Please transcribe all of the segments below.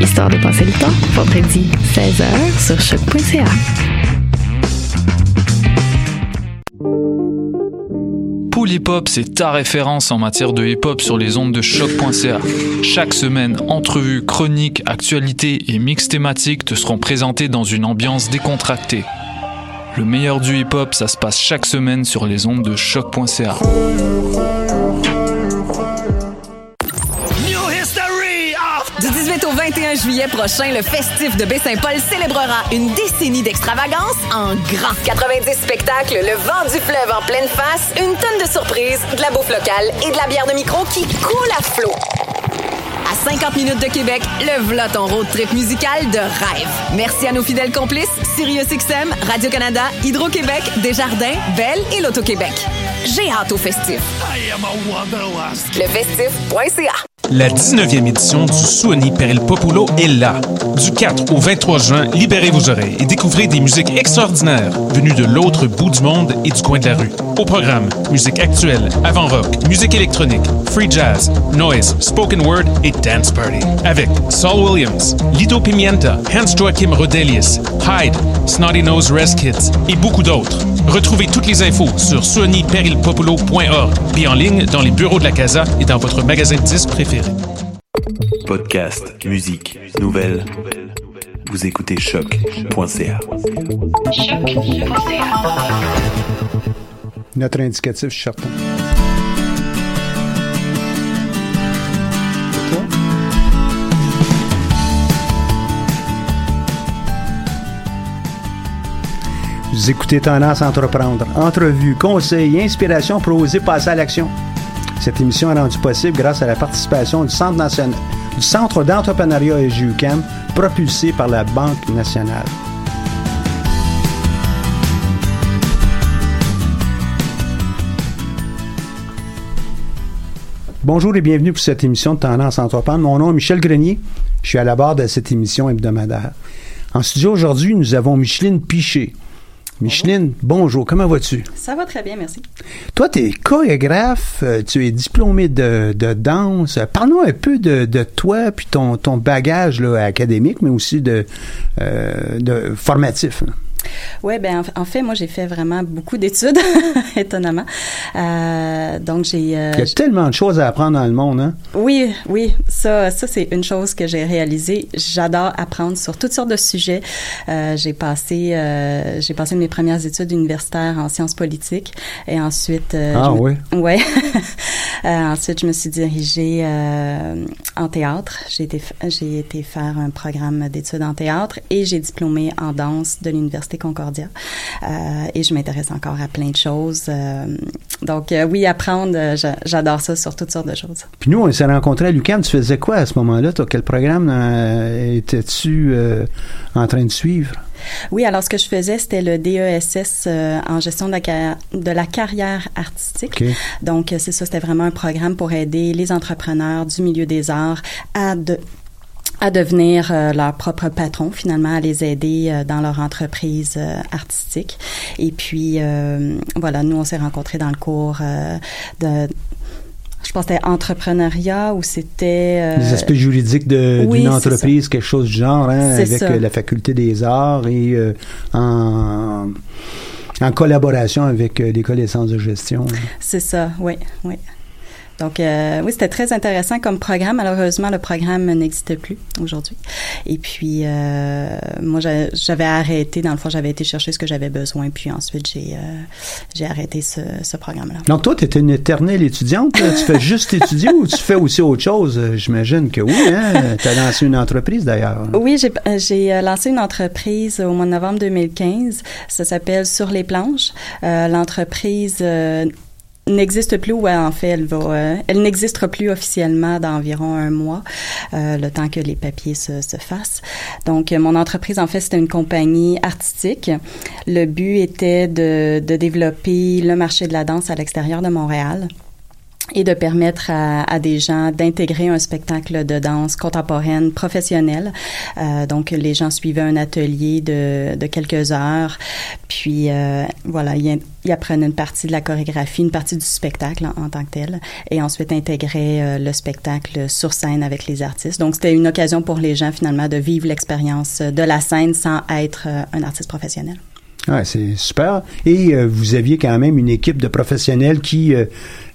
Histoire de passer le temps, vendredi 16h sur choc.ca. Pool Hip Hop, c'est ta référence en matière de hip hop sur les ondes de choc.ca. Chaque semaine, entrevues, chroniques, actualités et mix thématiques te seront présentés dans une ambiance décontractée. Le meilleur du hip hop, ça se passe chaque semaine sur les ondes de choc.ca. Du 18 au 21 juillet prochain, le festif de Baie-Saint-Paul célébrera une décennie d'extravagance en grand. 90 spectacles, le vent du fleuve en pleine face, une tonne de surprises, de la bouffe locale et de la bière de micro qui coule à flot. À 50 minutes de Québec, le v'là ton road trip musical de rêve. Merci à nos fidèles complices, SiriusXM, Radio-Canada, Hydro-Québec, Desjardins, Belle et l'Auto-Québec. J'ai hâte au festif. Lefestif.ca La 19e édition du Suoni per il Populo est là. Du 4 au 23 juin, libérez vos oreilles et découvrez des musiques extraordinaires venues de l'autre bout du monde et du coin de la rue. Au programme, musique actuelle, avant-rock, musique électronique, free jazz, noise, spoken word et dance party. Avec Saul Williams, Lido Pimienta, Hans Joachim Rodelius, Hyde, Snotty Nose Rest Kids et beaucoup d'autres. Retrouvez toutes les infos sur suoniperilpopulo.org puis en ligne dans les bureaux de la Casa et dans votre magasin de disques préféré. Podcast, musique, nouvelles. Vous écoutez choc.ca. Notre indicatif, je Vous écoutez Tendance Entreprendre. Entrevue, conseils, inspiration pour oser passer à l'action. Cette émission est rendue possible grâce à la participation du Centre, national, du Centre d'entrepreneuriat EGUCAM, propulsé par la Banque nationale. Bonjour et bienvenue pour cette émission de Tendance Entreprendre. Mon nom est Michel Grenier. Je suis à la barre de cette émission hebdomadaire. En studio aujourd'hui, nous avons Micheline Piché. Micheline, bonjour, comment vas-tu? Ça va très bien, merci. Toi, tu es chorégraphe, euh, tu es diplômé de, de danse. Parle-nous un peu de, de toi puis ton, ton bagage là, académique, mais aussi de, euh, de formatif. là. Oui, ben en, en fait, moi, j'ai fait vraiment beaucoup d'études, étonnamment. Euh, donc, j'ai... euh, Il y a tellement de choses à apprendre dans le monde, hein? Oui, oui, ça, ça c'est une chose que j'ai réalisée. J'adore apprendre sur toutes sortes de sujets. Euh, j'ai passé, euh, j'ai passé mes premières études universitaires en sciences politiques et ensuite. euh, Ah, me- oui? Ouais. Euh, ensuite, je me suis dirigée euh, en théâtre. J'ai été, j'ai été faire un programme d'études en théâtre et j'ai diplômé en danse de l'université Concordia. Euh, et je m'intéresse encore à plein de choses. Euh, donc euh, oui, apprendre, j'a- j'adore ça sur toutes sortes de choses. Puis nous, on s'est rencontrés à l'UQAM. Tu faisais quoi à ce moment-là? Quel programme étais-tu en train de suivre? Oui, alors ce que je faisais, c'était le DESS euh, en gestion de la, ca- de la carrière artistique. Donc, c'est ça, c'était vraiment un programme pour aider les entrepreneurs du milieu des arts à de à devenir euh, leur propre patron, finalement, à les aider euh, dans leur entreprise euh, artistique. Et puis, euh, voilà, nous, on s'est rencontrés dans le cours de... Je pense que c'était entrepreneuriat ou c'était... euh, Les aspects juridiques oui, d'une entreprise, quelque chose du genre, hein, avec ça. la faculté des arts et euh, en, en collaboration avec euh, l'École des sciences de gestion. C'est ça, oui, oui. Donc, euh, oui, c'était très intéressant comme programme. Malheureusement, le programme n'existe plus aujourd'hui. Et puis, euh, moi, j'a- j'avais arrêté. Dans le fond, j'avais été chercher ce que j'avais besoin. Puis ensuite, j'ai euh, j'ai arrêté ce, ce programme-là. Donc toi, tu étais une éternelle étudiante. là. tu fais juste étudier ou tu fais aussi autre chose? Euh, J'imagine que oui. Hein? Tu as lancé une entreprise d'ailleurs. Oui, j'ai euh, j'ai lancé une entreprise au mois de novembre 2015. Ça s'appelle Sur les planches. Euh, L'entreprise euh, n'existe plus, ouais, en fait, elle va, euh, elle n'existera plus officiellement dans environ un mois, euh, le temps que les papiers se, se fassent. Donc, mon entreprise, en fait, c'était une compagnie artistique. Le but était de, de développer le marché de la danse à l'extérieur de Montréal et de permettre à, à des gens d'intégrer un spectacle de danse contemporaine professionnel. Euh, donc, les gens suivaient un atelier de, de quelques heures, puis euh, voilà, ils, ils, apprenaient une partie de la chorégraphie, une partie du spectacle en, en tant que tel, et ensuite intégraient euh, le spectacle sur scène avec les artistes. Donc, c'était une occasion pour les gens finalement de vivre l'expérience de la scène sans être euh, un artiste professionnel. Ouais, c'est super. Et euh, vous aviez quand même une équipe de professionnels qui euh,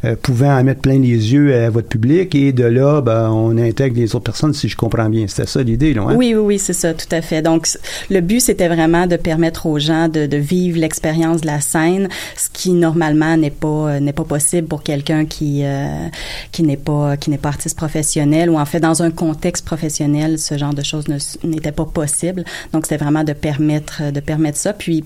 euh, pouvaient en mettre plein les yeux à votre public et de là, ben, on intègre les autres personnes, si je comprends bien. C'était ça l'idée, là, hein? Oui, oui, oui, c'est ça, tout à fait. Donc, le but, c'était vraiment de permettre aux gens de, de vivre l'expérience de la scène, ce qui normalement n'est pas n'est pas possible pour quelqu'un qui euh, qui n'est pas qui n'est pas artiste professionnel ou en fait dans un contexte professionnel, ce genre de choses n'était pas possible. Donc, c'était vraiment de permettre de permettre ça. Puis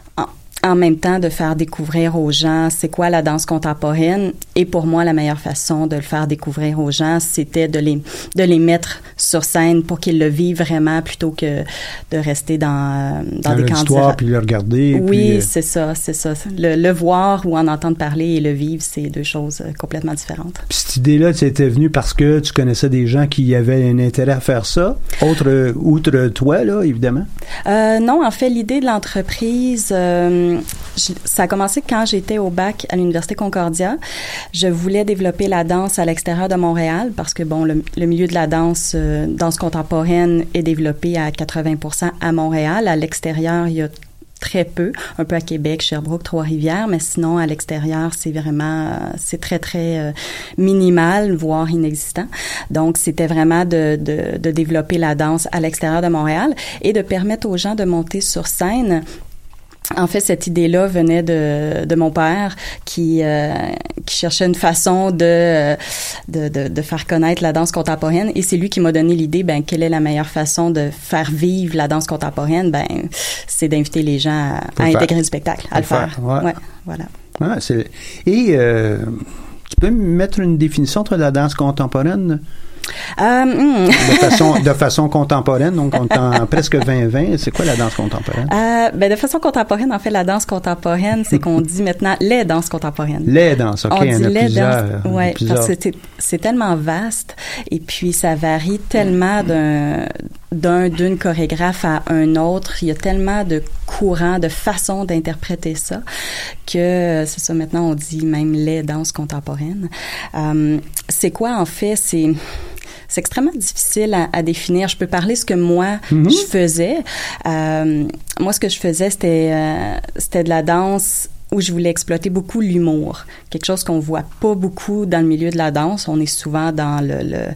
en même temps de faire découvrir aux gens c'est quoi la danse contemporaine. Et pour moi la meilleure façon de le faire découvrir aux gens c'était de les de les mettre sur scène pour qu'ils le vivent vraiment plutôt que de rester dans dans, dans des candidats puis le regarder oui puis, euh... c'est ça c'est ça. Le, le, voir ou en entendre parler et le vivre c'est deux choses complètement différentes. Puis cette idée là c'était venu parce que tu connaissais des gens qui avaient un intérêt à faire ça autre outre toi là évidemment? Euh, non en fait l'idée de l'entreprise euh, ça a commencé quand j'étais au bac à l'université Concordia. Je voulais développer la danse à l'extérieur de Montréal parce que bon, le, milieu de la danse, euh, danse contemporaine est développé à 80% à Montréal. À l'extérieur, il y a très peu, un peu à Québec, Sherbrooke, Trois-Rivières, mais sinon à l'extérieur, c'est vraiment c'est très très euh, minimal, voire inexistant. Donc c'était vraiment de développer la danse à l'extérieur de Montréal et de permettre aux gens de monter sur scène en fait, cette idée-là venait de, de mon père qui, euh, qui cherchait une façon de, de, de, de, faire connaître la danse contemporaine et c'est lui qui m'a donné l'idée, ben, quelle est la meilleure façon de faire vivre la danse contemporaine? Ben, c'est d'inviter les gens à, à intégrer le spectacle, à le faire. faire. Ouais. ouais. voilà. Ah, et euh, tu peux mettre une définition entre la danse contemporaine? Euh, mm. de, façon, de façon contemporaine, donc on en presque 2020. C'est quoi la danse contemporaine? Euh, ben de façon contemporaine, en fait, la danse contemporaine, c'est qu'on dit maintenant les danses contemporaines. Les danses, OK. On dit les danses, ouais, parce que c'est tellement vaste et puis ça varie tellement d'un d'un d'une chorégraphe à un autre. Il y a tellement de courants, de façons d'interpréter ça que c'est ça. Maintenant, on dit même les danses contemporaines. Euh, c'est quoi en fait? C'est c'est extrêmement difficile à, à, définir. Je peux parler ce que moi mm -hmm. je faisais. Euh, moi, ce que je faisais, c'était euh, c'était de la danse où je voulais exploiter beaucoup l'humour, quelque chose qu'on voit pas beaucoup dans le milieu de la danse. On est souvent dans le, le,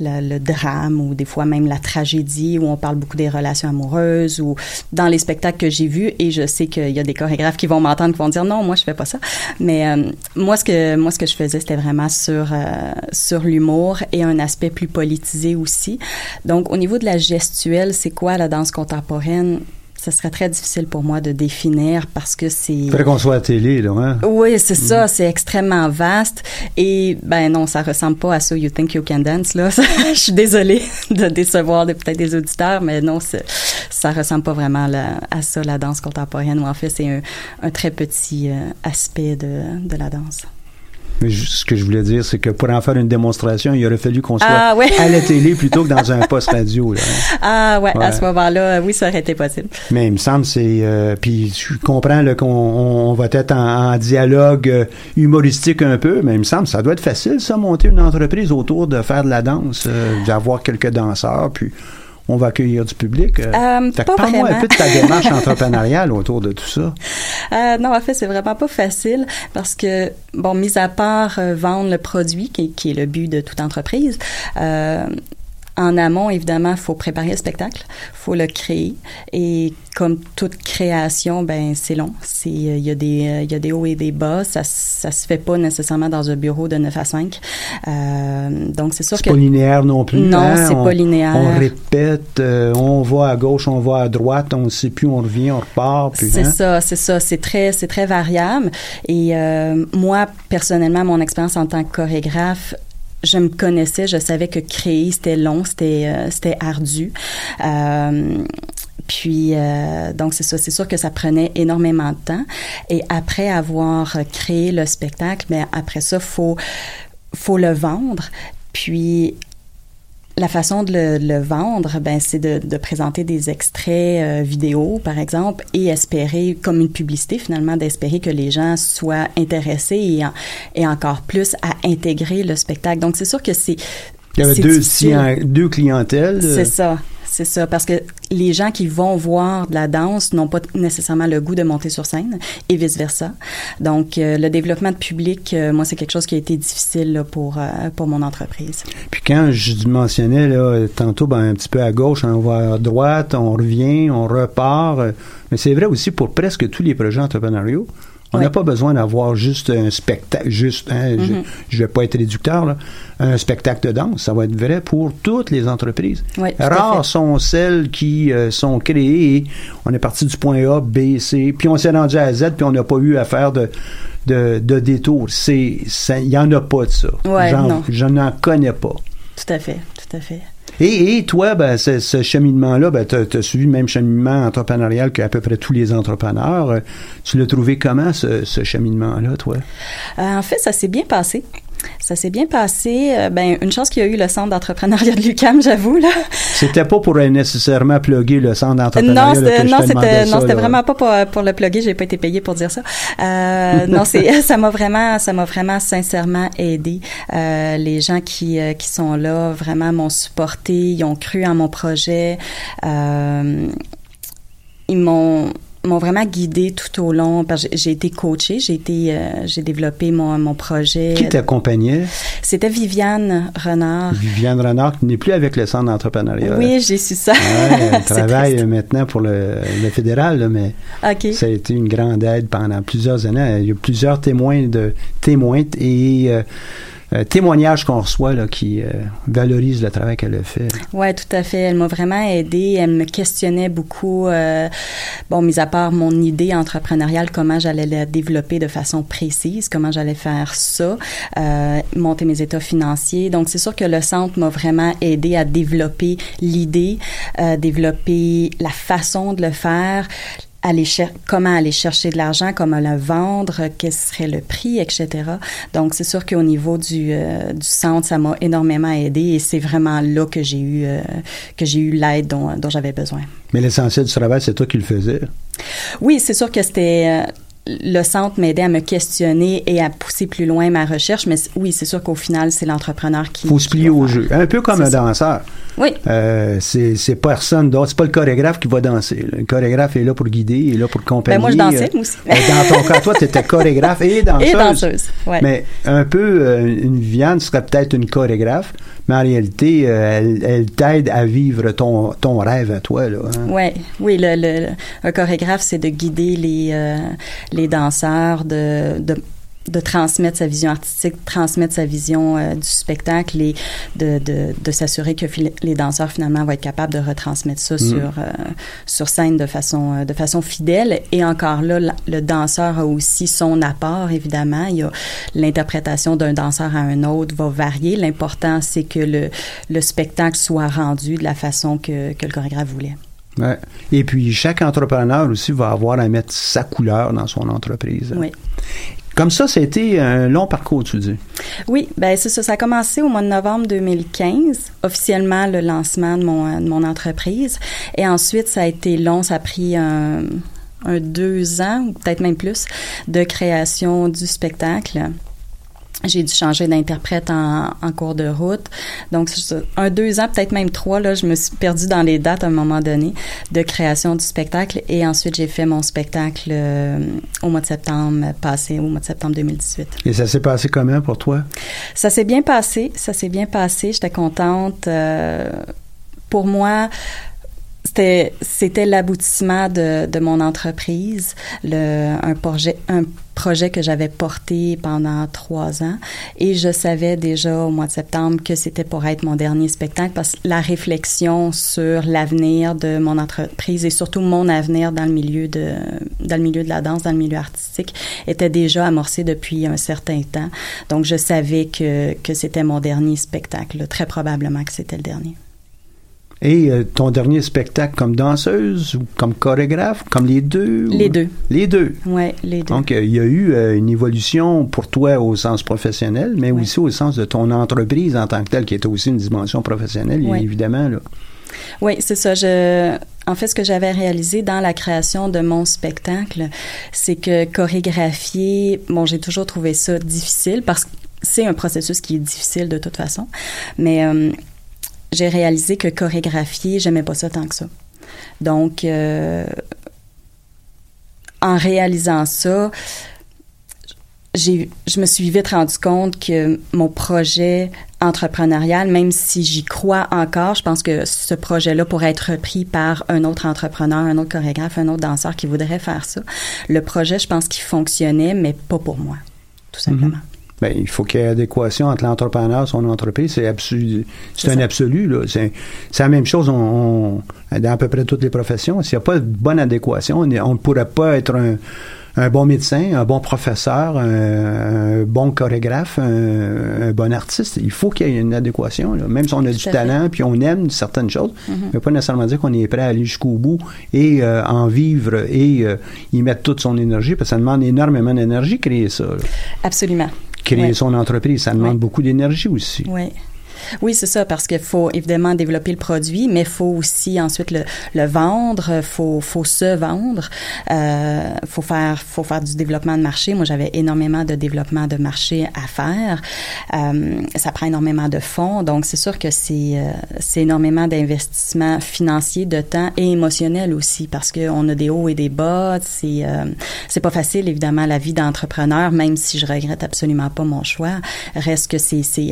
le, le, drame ou des fois même la tragédie où on parle beaucoup des relations amoureuses ou dans les spectacles que j'ai vus et je sais qu'il y a des chorégraphes qui vont m'entendre qui vont dire non, moi je fais pas ça. Mais euh, moi ce que moi ce que je faisais c'était vraiment sur euh, sur l'humour et un aspect plus politisé aussi. Donc au niveau de la gestuelle, c'est quoi la danse contemporaine? Ce serait très difficile pour moi de définir parce que c'est. Il faudrait qu'on soit à télé, là, hein? Oui, c'est mmh. ça. C'est extrêmement vaste. Et, ben non, ça ressemble pas à So You Think You Can Dance, là. Je suis désolée de décevoir peut-être des auditeurs, mais non, ça ressemble pas vraiment là, à ça, la danse contemporaine, où en fait, c'est un, un, très petit euh, aspect de, de la danse. Mais ce que je voulais dire, c'est que pour en faire une démonstration, il aurait fallu qu'on soit ah, ouais. à la télé plutôt que dans un poste radio. Là, hein. Ah ouais, ouais, à ce moment-là, oui, ça aurait été possible. Mais il me semble, c'est... Euh, puis je comprends qu'on on, on va être en, en dialogue euh, humoristique un peu, mais il me semble, ça doit être facile, ça, monter une entreprise autour de faire de la danse, euh, d'avoir quelques danseurs, puis on va accueillir du public. Euh, pas Parle-moi un peu de ta démarche entrepreneuriale autour de tout ça. Euh, non, en fait, c'est vraiment pas facile parce que, bon, mis à part euh, vendre le produit, qui, qui, est le but de toute entreprise, euh, en amont, évidemment, il faut préparer le spectacle, faut le créer. Et comme toute création, ben c'est long. C'est il y a des il y a des hauts et des bas. Ça ça se fait pas nécessairement dans un bureau de 9 à 5. Euh, donc c'est sûr C'est que pas linéaire non plus. Non, hein? c'est pas linéaire. On répète, euh, on va à gauche, on va à droite, on ne sait plus, on revient, on repart. C'est hein? ça, c'est ça. C'est très, c'est très variable. Et euh, moi, personnellement, mon expérience en tant que chorégraphe, je me connaissais, je savais que créer c'était long, c'était, euh, c'était ardu. Euh, puis euh, donc c'est ça, c'est sûr que ça prenait énormément de temps. Et après avoir créé le spectacle, mais après ça, faut faut le vendre. Puis la façon de le, le vendre, ben, c'est de, de présenter des extraits euh, vidéo, par exemple, et espérer, comme une publicité finalement, d'espérer que les gens soient intéressés et, en- et encore plus à intégrer le spectacle. Donc, c'est sûr que c'est... Il y avait deux, deux clientèles. C'est ça. C'est ça, parce que les gens qui vont voir de la danse n'ont pas nécessairement le goût de monter sur scène et vice-versa. Donc, euh, le développement de public, euh, moi, c'est quelque chose qui a été difficile euh, pour mon entreprise. Puis quand je mentionnais tantôt, ben, un petit peu à gauche, on va à droite, on revient, on repart. Mais c'est vrai aussi pour presque tous les projets entrepreneuriaux. On n'a pas besoin d'avoir juste un spectacle, juste, hein, je- Mhm. je, vais pas être réducteur, là, un spectacle de danse. Ça va être vrai pour toutes les entreprises. Rares sont celles qui euh, sont créées on est parti du point A, B, C, puis on s'est rendu à Z, puis on n'a pas eu à faire de, de, de détour. Il y en a pas de ça. Ouais, J'en- non. Je n'en connais pas. Tout à fait, tout à fait. Et, et toi, ben, ce, cheminement-là, ben, tu as, suivi le même cheminement entrepreneurial qu'à peu près tous les entrepreneurs. Euh, Tu l'as trouvé comment, ce, ce cheminement-là, toi? Euh, en fait, ça s'est bien passé. Ça s'est bien passé. Euh, ben, une chance qu'il y a eu le centre d'entrepreneuriat de l'UCAM, j'avoue, là. C'était pas pour euh, nécessairement plugger le centre d'entrepreneuriat. Non, là, que non, c'était, ça, non, c'était là. vraiment pas pour, pour le plugger. J'ai pas été payée pour dire ça. Euh, non, c'est, ça m'a vraiment, ça m'a vraiment sincèrement aidé. Euh, les gens qui, euh, qui sont là vraiment m'ont supporté, ils ont cru en mon projet. Euh, ils m'ont m'ont vraiment guidé tout au long j'ai- été coachée, j'ai été euh, j'ai développé mon, mon projet. Qui t'accompagnait? C'était Viviane Renard. Viviane Renard, qui n'est plus avec le centre d'entrepreneuriat. Oui, j'ai su ça. Ouais, elle travaille triste. maintenant pour le, le fédéral, là, mais ça a été une grande aide pendant plusieurs années. Il y a plusieurs témoins de témoins et euh, euh, témoignages qu'on reçoit là, qui euh, valorisent le travail qu'elle a fait. Ouais, tout à fait. Elle m'a vraiment aidée. Elle me questionnait beaucoup. euh, bon, mis à part mon idée entrepreneuriale, comment j'allais la développer de façon précise, comment j'allais faire ça, euh, monter mes états financiers. Donc, c'est sûr que le centre m'a vraiment aidé à développer l'idée, euh, développer la façon de le faire. Aller comment aller chercher de l'argent, comment le vendre, quel serait le prix, etc. Donc, c'est sûr qu'au niveau du, euh, du centre, ça m'a énormément aidé et c'est vraiment là que j'ai eu, euh, que j'ai eu l'aide dont, dont j'avais besoin. Mais l'essentiel du travail, c'est toi qui le faisais? Oui, c'est sûr que c'était euh, le centre m'aidait à me questionner et à pousser plus loin ma recherche, mais oui, c'est sûr qu'au final, c'est l'entrepreneur qui. faut se plier au jeu. Un peu comme un ça. danseur. Oui. Euh, c'est personne d'autre. C'est pas le chorégraphe qui va danser. Le chorégraphe est là pour guider, il est là pour accompagner. Ben, moi, je dansais, Euh, moi aussi. euh, Dans ton cas, toi, tu étais chorégraphe et danseuse. Et danseuse, ouais. Mais un peu, euh, une Viviane serait peut-être une chorégraphe, mais en réalité, euh, elle, elle t'aide à vivre ton, ton rêve à toi. Là, hein. Ouais, oui, le, le, le- un chorégraphe, c'est de guider les, euh, les danseurs, de, de, de transmettre sa vision artistique, transmettre sa vision euh, du spectacle et de, de, de s'assurer que les danseurs, finalement, vont être capables de retransmettre ça sur, euh, sur scène de façon, euh, de façon fidèle. Et encore là, la- le danseur a aussi son apport, évidemment. Il y a l'interprétation d'un danseur à un autre va varier. L'important, c'est que le, le spectacle soit rendu de la façon que, que le chorégraphe voulait. Ouais. Et puis, chaque entrepreneur aussi va avoir à mettre sa couleur dans son entreprise. Oui. Comme ça, ça a été un long parcours, tu dis. Oui, ben c'est ça. Ça a commencé au mois de novembre 2015, officiellement le lancement de mon, de mon entreprise. Et ensuite, ça a été long. Ça a pris un, un deux ans, ou peut-être même plus, de création du spectacle. J'ai dû changer d'interprète en, en, cours de route. Donc, un, deux ans, peut-être même trois, là, je me suis perdue dans les dates à un moment donné de création du spectacle. Et ensuite, j'ai fait mon spectacle euh, au mois de septembre passé, au mois de septembre 2018. Et ça s'est passé comment pour toi? Ça s'est bien passé. Ça s'est bien passé. J'étais contente. Euh, pour moi, c'était c'était l'aboutissement de, de mon entreprise, le, un projet un projet que j'avais porté pendant trois ans et je savais déjà au mois de septembre que c'était pour être mon dernier spectacle parce que la réflexion sur l'avenir de mon entreprise et surtout mon avenir dans le milieu de dans le milieu de la danse, dans le milieu artistique était déjà amorcée depuis un certain temps. Donc je savais que que c'était mon dernier spectacle, très probablement que c'était le dernier. Et euh, ton dernier spectacle comme danseuse ou comme chorégraphe, comme les deux? Les deux. Les deux? Oui, les deux. Donc, euh, il y a eu euh, une évolution pour toi au sens professionnel, mais aussi au sens de ton entreprise en tant que telle, qui est aussi une dimension professionnelle, évidemment. Là. Oui, c'est ça. Je, en fait, ce que j'avais réalisé dans la création de mon spectacle, c'est que chorégraphier, bon, j'ai toujours trouvé ça difficile parce que c'est un processus qui est difficile de toute façon, mais j'ai réalisé que chorégraphier, j'aimais pas ça tant que ça. Donc, euh, en réalisant ça, j'ai, je me suis vite rendu compte que mon projet entrepreneurial, même si j'y crois encore, je pense que ce projet-là pourrait être repris par un autre entrepreneur, un autre chorégraphe, un autre danseur qui voudrait faire ça. Le projet, je pense qu'il fonctionnait, mais pas pour moi, tout simplement. Mm-hmm. Bien, il faut qu'il y ait adéquation entre l'entrepreneur et son entreprise. C'est absolu, c'est un absolu. Là. C'est, la même chose on, dans à peu près toutes les professions. S'il n'y a pas de bonne adéquation, on ne pourrait pas être un, un, bon médecin, un bon professeur, un, bon chorégraphe, un, bon artiste. Il faut qu'il y ait une adéquation. Là. Même si on a du talent puis on aime certaines choses, mm-hmm. ça ne veut pas nécessairement dire qu'on est prêt à aller jusqu'au bout et euh, en vivre et euh, y mettre toute son énergie, parce que ça demande énormément d'énergie créer ça. Absolument créer son entreprise. Ça demande beaucoup d'énergie aussi. Oui. Oui, c'est ça, parce qu'il faut évidemment développer le produit, mais il faut aussi ensuite le, le vendre, faut faut se vendre, euh, faut faire faut faire du développement de marché. Moi, j'avais énormément de développement de marché à faire. Euh, ça prend énormément de fonds, donc c'est sûr que c'est euh, c'est énormément d'investissement financier, de temps et émotionnel aussi, parce qu'on a des hauts et des bas. C'est euh, c'est pas facile évidemment la vie d'entrepreneur, même si je regrette absolument pas mon choix. Reste que c'est c'est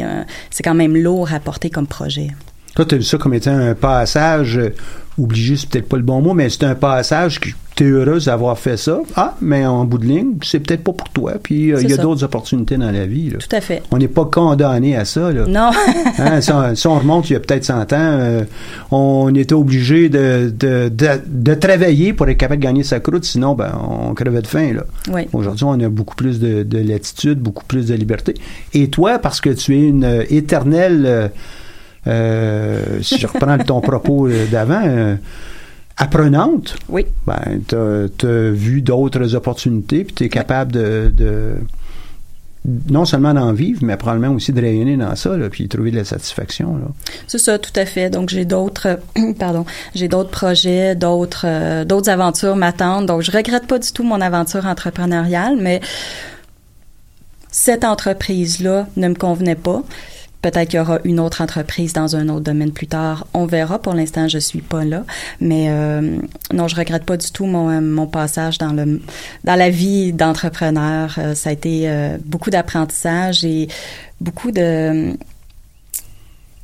c'est quand même lourd rapporter comme projet. Toi, tu as vu ça comme étant un passage euh, obligé, c'est peut-être pas le bon mot, mais c'est un passage que tu es heureuse d'avoir fait ça. Ah, mais en bout de ligne, c'est peut-être pas pour toi. Puis euh, il y a d'autres opportunités dans la vie. Tout à fait. On n'est pas condamné à ça. Là. Non. hein, si, on, remonte il y a peut-être 100 ans, euh, on était obligé de, de, de, travailler pour être capable de gagner sa croûte, sinon ben, on crevait de faim. Là. Oui. Aujourd'hui, on a beaucoup plus de, de, latitude, beaucoup plus de liberté. Et toi, parce que tu es une éternelle euh, si je reprends ton propos d'avant, euh, apprenante, oui. ben, tu as, vu d'autres opportunités, puis tu es capable de, non seulement d'en vivre, mais probablement aussi de rayonner dans ça, là, puis trouver de la satisfaction. C'est ça, tout à fait. Donc j'ai d'autres, pardon, j'ai d'autres projets, d'autres, euh, d'autres aventures m'attendent. Donc je regrette pas du tout mon aventure entrepreneuriale, mais cette entreprise-là ne me convenait pas. Peut-être qu'il y aura une autre entreprise dans un autre domaine plus tard. On verra. Pour l'instant, je suis pas là. Mais euh, non, je regrette pas du tout mon, euh, mon passage dans le dans la vie d'entrepreneur. Euh, ça a été beaucoup d'apprentissage et beaucoup de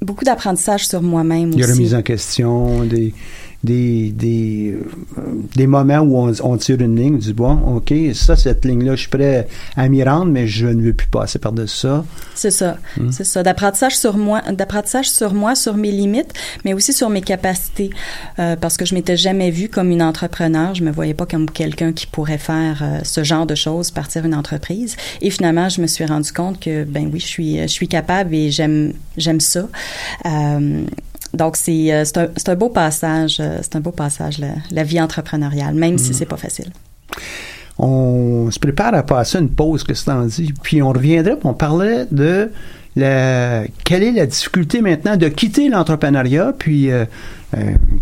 beaucoup d'apprentissage sur moi-même aussi. Il y a remise en question des des, des, euh, des moments où on, on, tire une ligne, on dit bon, OK, ça, cette ligne-là, je suis prêt à m'y rendre, mais je ne veux plus passer par-dessus ça. C'est ça. Hmm. C'est ça. D'apprentissage sur moi, d'apprentissage sur moi, sur mes limites, mais aussi sur mes capacités. Euh, parce que je m'étais jamais vue comme une entrepreneur. Je me voyais pas comme quelqu'un qui pourrait faire euh, ce genre de choses, partir une entreprise. Et finalement, je me suis rendu compte que, ben oui, je suis, je suis capable et j'aime, j'aime ça. Euh, donc, c'est euh, un, un, beau passage, euh, c'est un beau passage, la, la vie entrepreneuriale, même mmh. si mm. c'est pas facile on se prépare à passer une pause, que c'est en dit. Puis on reviendrait, puis on parlait de la, quelle est la difficulté maintenant de quitter l'entrepreneuriat, puis euh,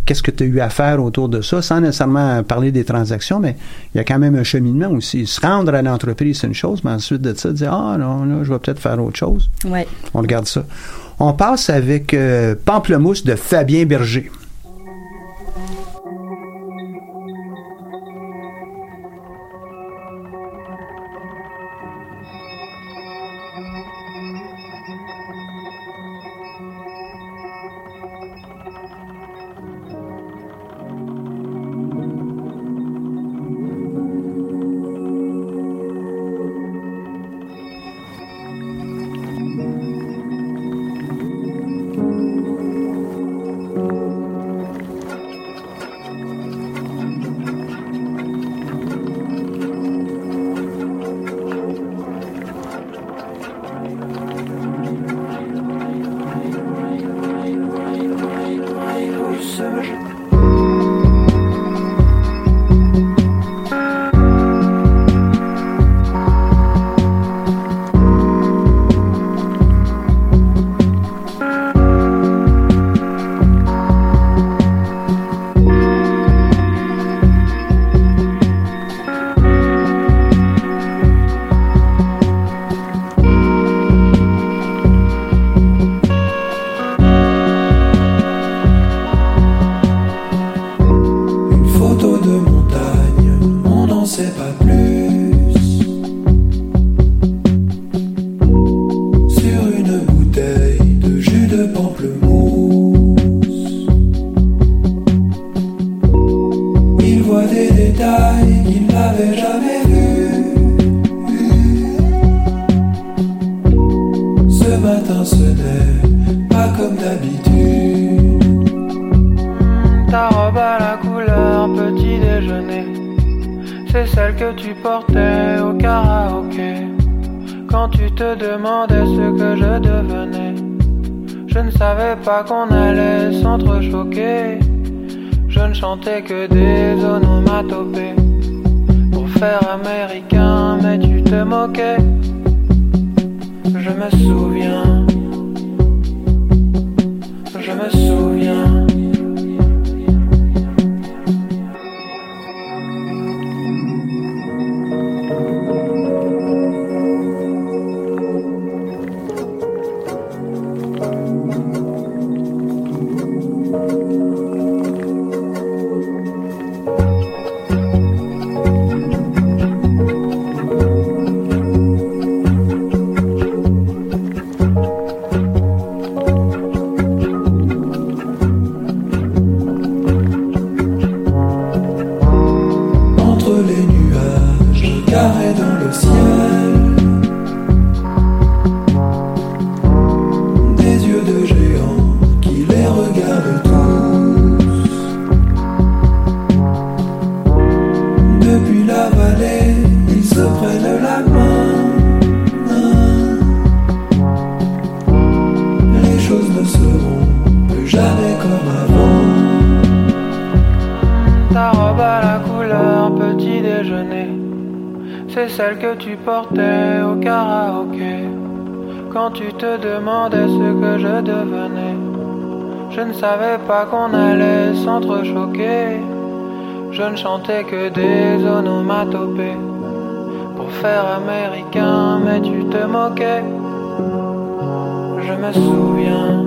qu'est-ce que tu as eu à faire autour de ça, sans nécessairement parler des transactions, mais il y a quand même un cheminement aussi. Se rendre à l'entreprise, c'est une chose, mais ensuite de ça, dire Ah, non, là, je vais peut-être faire autre chose. Ouais. On regarde ça. On passe avec euh, Pamplemousse de Fabien Berger. They could. C'est celle que tu portais au karaoké. Quand tu te demandais ce que je devenais, je ne savais pas qu'on allait s'entrechoquer. Je ne chantais que des onomatopées pour faire américain, mais tu te moquais. Je me souviens.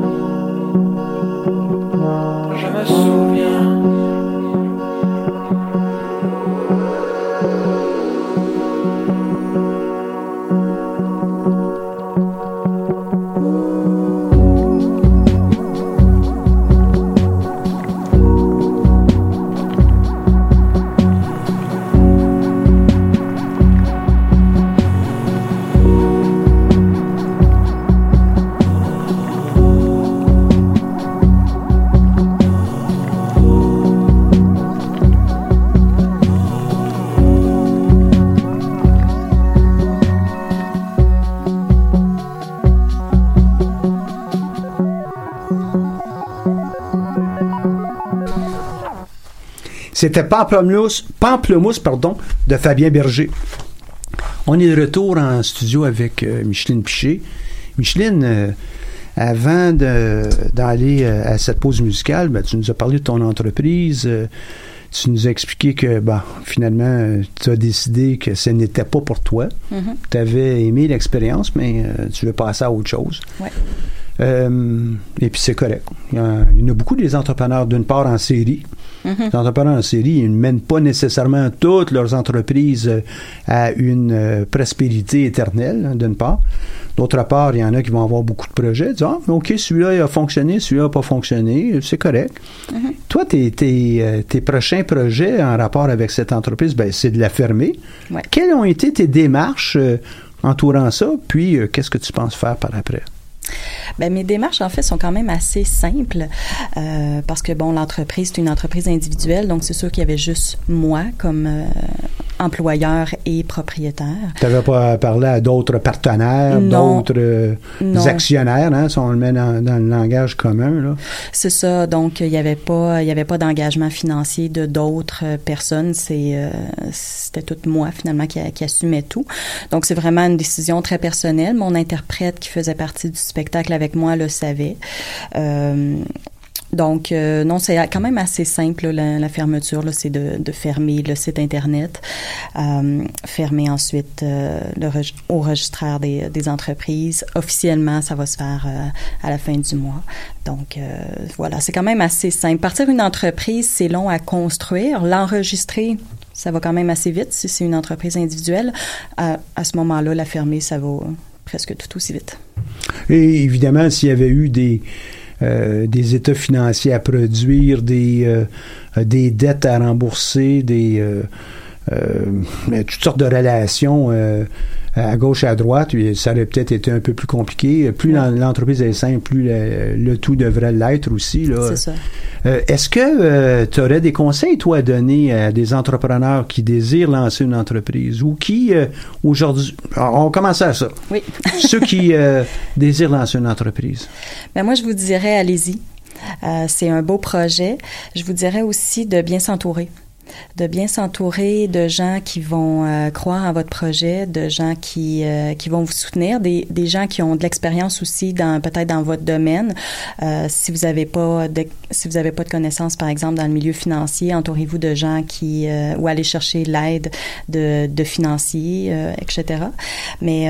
C'était Pamplemousse, Pamplemousse pardon, de Fabien Berger. On est de retour en studio avec euh, Micheline Piché. Micheline, euh, avant d'aller euh, à cette pause musicale, ben, tu nous as parlé de ton entreprise. tu nous as expliqué que ben, finalement, tu as décidé que ce n'était pas pour toi. Mm-hmm. Tu avais aimé l'expérience, mais tu veux passer à autre chose. Et puis c'est correct. Il y, a, il y en a beaucoup des entrepreneurs, d'une part en série, Mhm. Les entrepreneurs en série, ils ne mènent pas nécessairement toutes leurs entreprises euh, à une euh, prospérité éternelle, hein, d'une part. D'autre part, il y en a qui vont avoir beaucoup de projets. Ils disent, ah, OK, celui-là il a fonctionné, celui-là n'a pas fonctionné, c'est correct. Mhm. Toi, tes, tes, euh, tes prochains projets en rapport avec cette entreprise, ben, c'est de la fermer. Ouais. Quelles ont été tes démarches entourant ça? Puis, euh, qu'est-ce que tu penses faire par après? Ben, mes démarches, en fait, sont quand même assez simples euh, parce que, bon, l'entreprise, c'est une entreprise individuelle, donc c'est sûr qu'il y avait juste moi comme euh, employeur et propriétaire. Tu n'avais pas parlé à d'autres partenaires, d'autres euh, actionnaires, hein, si on le met dans, dans le langage commun. C'est ça, donc il n'y avait pas, il y avait pas d'engagement financier de d'autres personnes. C'est, euh, c'était tout moi finalement qui, qui assumait tout. Donc c'est vraiment une décision très personnelle. Mon interprète qui faisait partie du spectacle avec moi le savait. Euh, donc, euh, non, c'est quand même assez simple, là, la, fermeture, c'est de, de fermer le site Internet, euh, fermer ensuite euh, le reg- au registraire des, des entreprises. Officiellement, ça va se faire euh, à la fin du mois. Donc, euh, voilà, c'est quand même assez simple. Partir une entreprise, c'est long à construire. L'enregistrer, ça va quand même assez vite si c'est une entreprise individuelle. À, à ce moment-là, la fermer, ça va presque tout aussi vite. Et évidemment, s'il y avait eu des, euh, des états financiers à produire, des, euh, des dettes à rembourser, des euh, euh, toutes sortes de relations à gauche et à droite, ça aurait peut-être été un peu plus compliqué. Plus l'en- l'entreprise est simple, plus le, le tout devrait l'être aussi. Là. C'est ça. Euh, Est-ce que tu aurais des conseils, toi, à donner à des entrepreneurs qui désirent lancer une entreprise ou qui, euh, aujourd'hui, on commence à ça. Oui. Ceux qui euh, désirent lancer une entreprise. Ben moi, je vous dirais, allez-y. Euh, c'est un beau projet. Je vous dirais aussi de bien s'entourer de bien s'entourer de gens qui vont euh, croire en votre projet, de gens qui euh, qui vont vous soutenir, des, des gens qui ont de l'expérience aussi dans peut-être dans votre domaine. Euh, si vous avez pas de si vous avez pas de connaissances par exemple dans le milieu financier, entourez-vous de gens qui ou allez chercher l'aide de de financiers, etc. Mais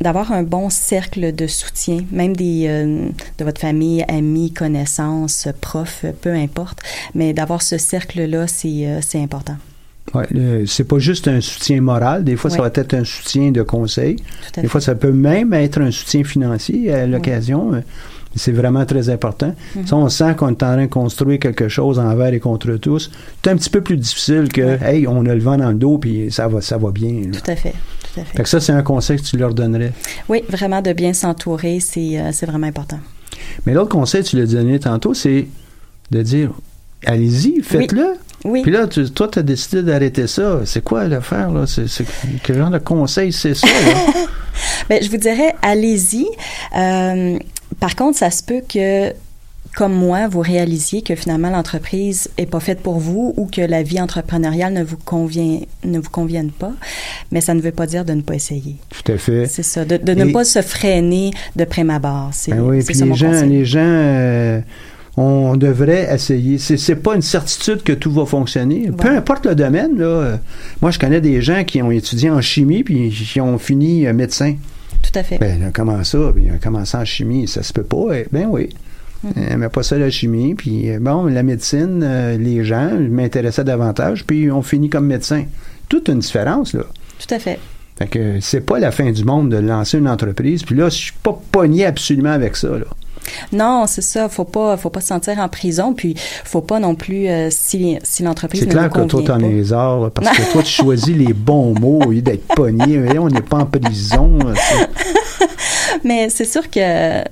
d'avoir un bon cercle de soutien, même des euh, de votre famille, amis, connaissances, profs, peu importe, mais d'avoir ce cercle-là, c'est euh, c'est important. Ouais, le- c'est pas juste un soutien moral. Des fois, ça Ouais. va être un soutien de conseil. Des fait. fois, ça peut même être un soutien financier à l'occasion. Euh, C'est vraiment très important. Mhm. Si on sent qu'on est en train de construire quelque chose envers et contre tous, c'est un petit peu plus difficile que, hey, on a le vent dans le dos puis ça va, ça va bien. là. Tout à fait, à fait. Fait que ça, c'est un conseil que tu leur donnerais. Oui, vraiment de bien s'entourer, c'est euh, c'est vraiment important. Mais l'autre conseil, tu l'as donné tantôt, c'est de dire, allez-y, faites-le. Oui. Puis là, tu- toi, tu as décidé d'arrêter ça. C'est quoi l'affaire, là? C'est, c'est- quel genre de conseil c'est ça? Ben, je vous dirais, allez-y. Euh, par contre, ça se peut que comme moi, vous réalisiez que finalement l'entreprise est pas faite pour vous ou que la vie entrepreneuriale ne vous convient ne vous convienne pas, mais ça ne veut pas dire de ne pas essayer. Tout à fait. C'est ça, de, de ne Et- pas se freiner de prime abord. C'est Ben oui, c'est puis ça les mon gens, conseil. les gens, euh, on devrait essayer. C'est, c'est pas une certitude que tout va fonctionner. Peu importe le domaine, là. Moi, je connais des gens qui ont étudié en chimie puis qui ont fini euh, médecin. Tout à fait. Ben, comment ça? Puis, Ils ont commencé en chimie, ça se peut pas. Eh, Ben oui. Mais pas ça la chimie. Puis euh, bon, la médecine, euh, les gens m'intéressaient davantage, puis ils ont fini comme médecin. Toute une différence, là. Tout à fait. Fait que c'est pas la fin du monde de lancer une entreprise. Puis là, je suis pas pogné absolument avec ça, là. Non, c'est ça. Faut pas, faut pas se sentir en prison. Puis, faut pas non plus euh, si, si l'entreprise C'est clair que toi, t'en es les arts, parce que toi, tu choisis les bons mots au lieu d'être pogné. On n'est pas en prison. Mais c'est sûr que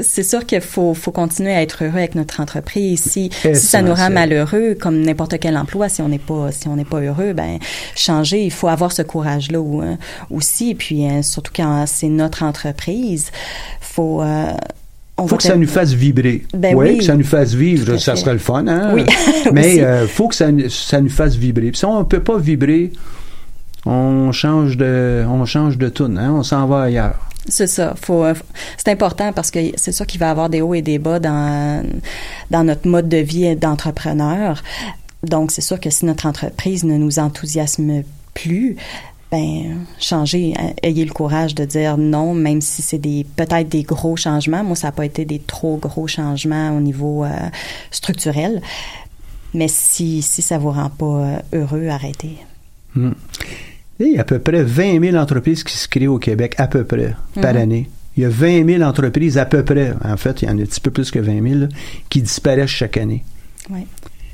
c'est sûr qu'il faut, faut continuer à être heureux avec notre entreprise. Si, si ça nous rend malheureux, comme n'importe quel emploi, si on n'est pas si on n'est pas heureux, ben changer. Il faut avoir ce courage-là ou- euh, aussi. Et puis euh, surtout quand c'est notre entreprise, faut euh, on faut que ça nous fasse vibrer. Ben oui, oui. que ça nous fasse vivre. Ça serait le fun, hein? Oui, Mais aussi. euh, faut que ça, ça nous fasse vibrer. Puis si on ne peut pas vibrer, on change de, on change de tune, hein, on s'en va ailleurs. C'est ça. Faut, euh, c'est important parce que c'est sûr qu'il va y avoir des hauts et des bas dans, dans notre mode de vie d'entrepreneur. Donc, c'est sûr que si notre entreprise ne nous enthousiasme plus, ben, changer, euh, ayez le courage de dire non, même si c'est des peut-être des gros changements. Moi, ça n'a pas été des trop gros changements au niveau euh, structurel. Mais si, si ça vous rend pas heureux, arrêtez. Hmm. Il y a à peu près 20 000 entreprises qui se créent au Québec, à peu près, par Mhm. année. Il y a 20 000 entreprises, à peu près, en fait, il y en a un petit peu plus que 20 000, là, qui disparaissent chaque année. Ouais.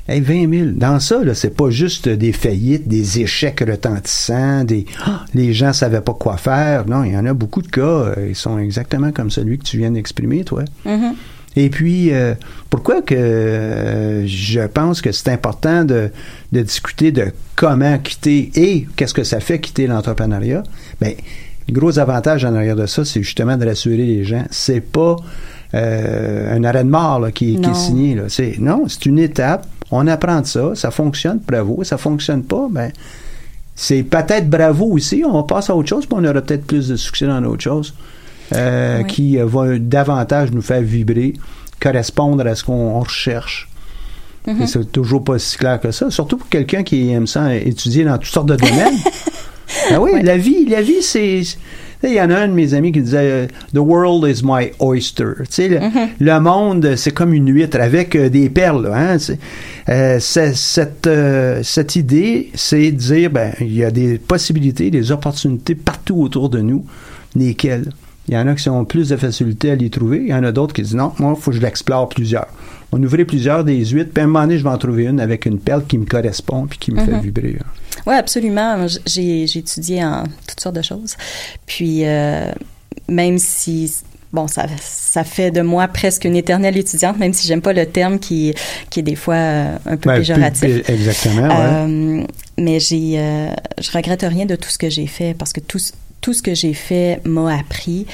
Hey, 20 000. Dans ça, là, c'est pas juste des faillites, des échecs retentissants, des Ah, les gens savaient pas quoi faire. Non, il y en a beaucoup de cas. euh, ils sont exactement comme celui que tu viens d'exprimer, toi. Mhm. Et puis, euh, pourquoi que euh, je pense que c'est important de, de discuter de comment quitter et qu'est-ce que ça fait quitter l'entrepreneuriat? Ben, le gros avantage en arrière de ça, c'est justement de rassurer les gens. C'est pas euh, un arrêt de mort là, qui, est signé. Là. C'est, non, c'est une étape. On apprend de ça. Ça fonctionne, bravo. Ça fonctionne pas, ben, c'est peut-être bravo aussi. On passe à autre chose, puis on aura peut-être plus de succès dans autre chose Oui. qui euh, va davantage nous faire vibrer, correspondre à ce qu'on on recherche. Mhm. Et c'est toujours pas si clair que ça, surtout pour quelqu'un qui aime ça étudier dans toutes sortes de domaines. ah oui, la vie, la vie, c'est. Il y en a un de mes amis qui disait euh, The world is my oyster. Tu sais, le, le monde, c'est comme une huître avec euh, des perles. Hein? Euh, cette, euh, cette idée, c'est de dire ben, il y a des possibilités, des opportunités partout autour de nous. Lesquelles Il y en a qui ont plus de facilité à les trouver. Il y en a d'autres qui disent non, moi, il faut que je l'explore plusieurs. On ouvrait plusieurs des huîtres, puis à un moment donné, je vais en trouver une avec une perle qui me correspond puis qui me fait Mhm. vibrer. là. Oui, absolument. J'ai, étudié en toutes sortes de choses. Puis, euh, même si, bon, ça, ça fait de moi presque une éternelle étudiante, même si j'aime pas le terme qui, qui est des fois euh, un peu péjoratif. exactement, ouais. Euh, mais j'ai, euh, je regrette rien de tout ce que j'ai fait parce que tout, tout ce que j'ai fait m'a appris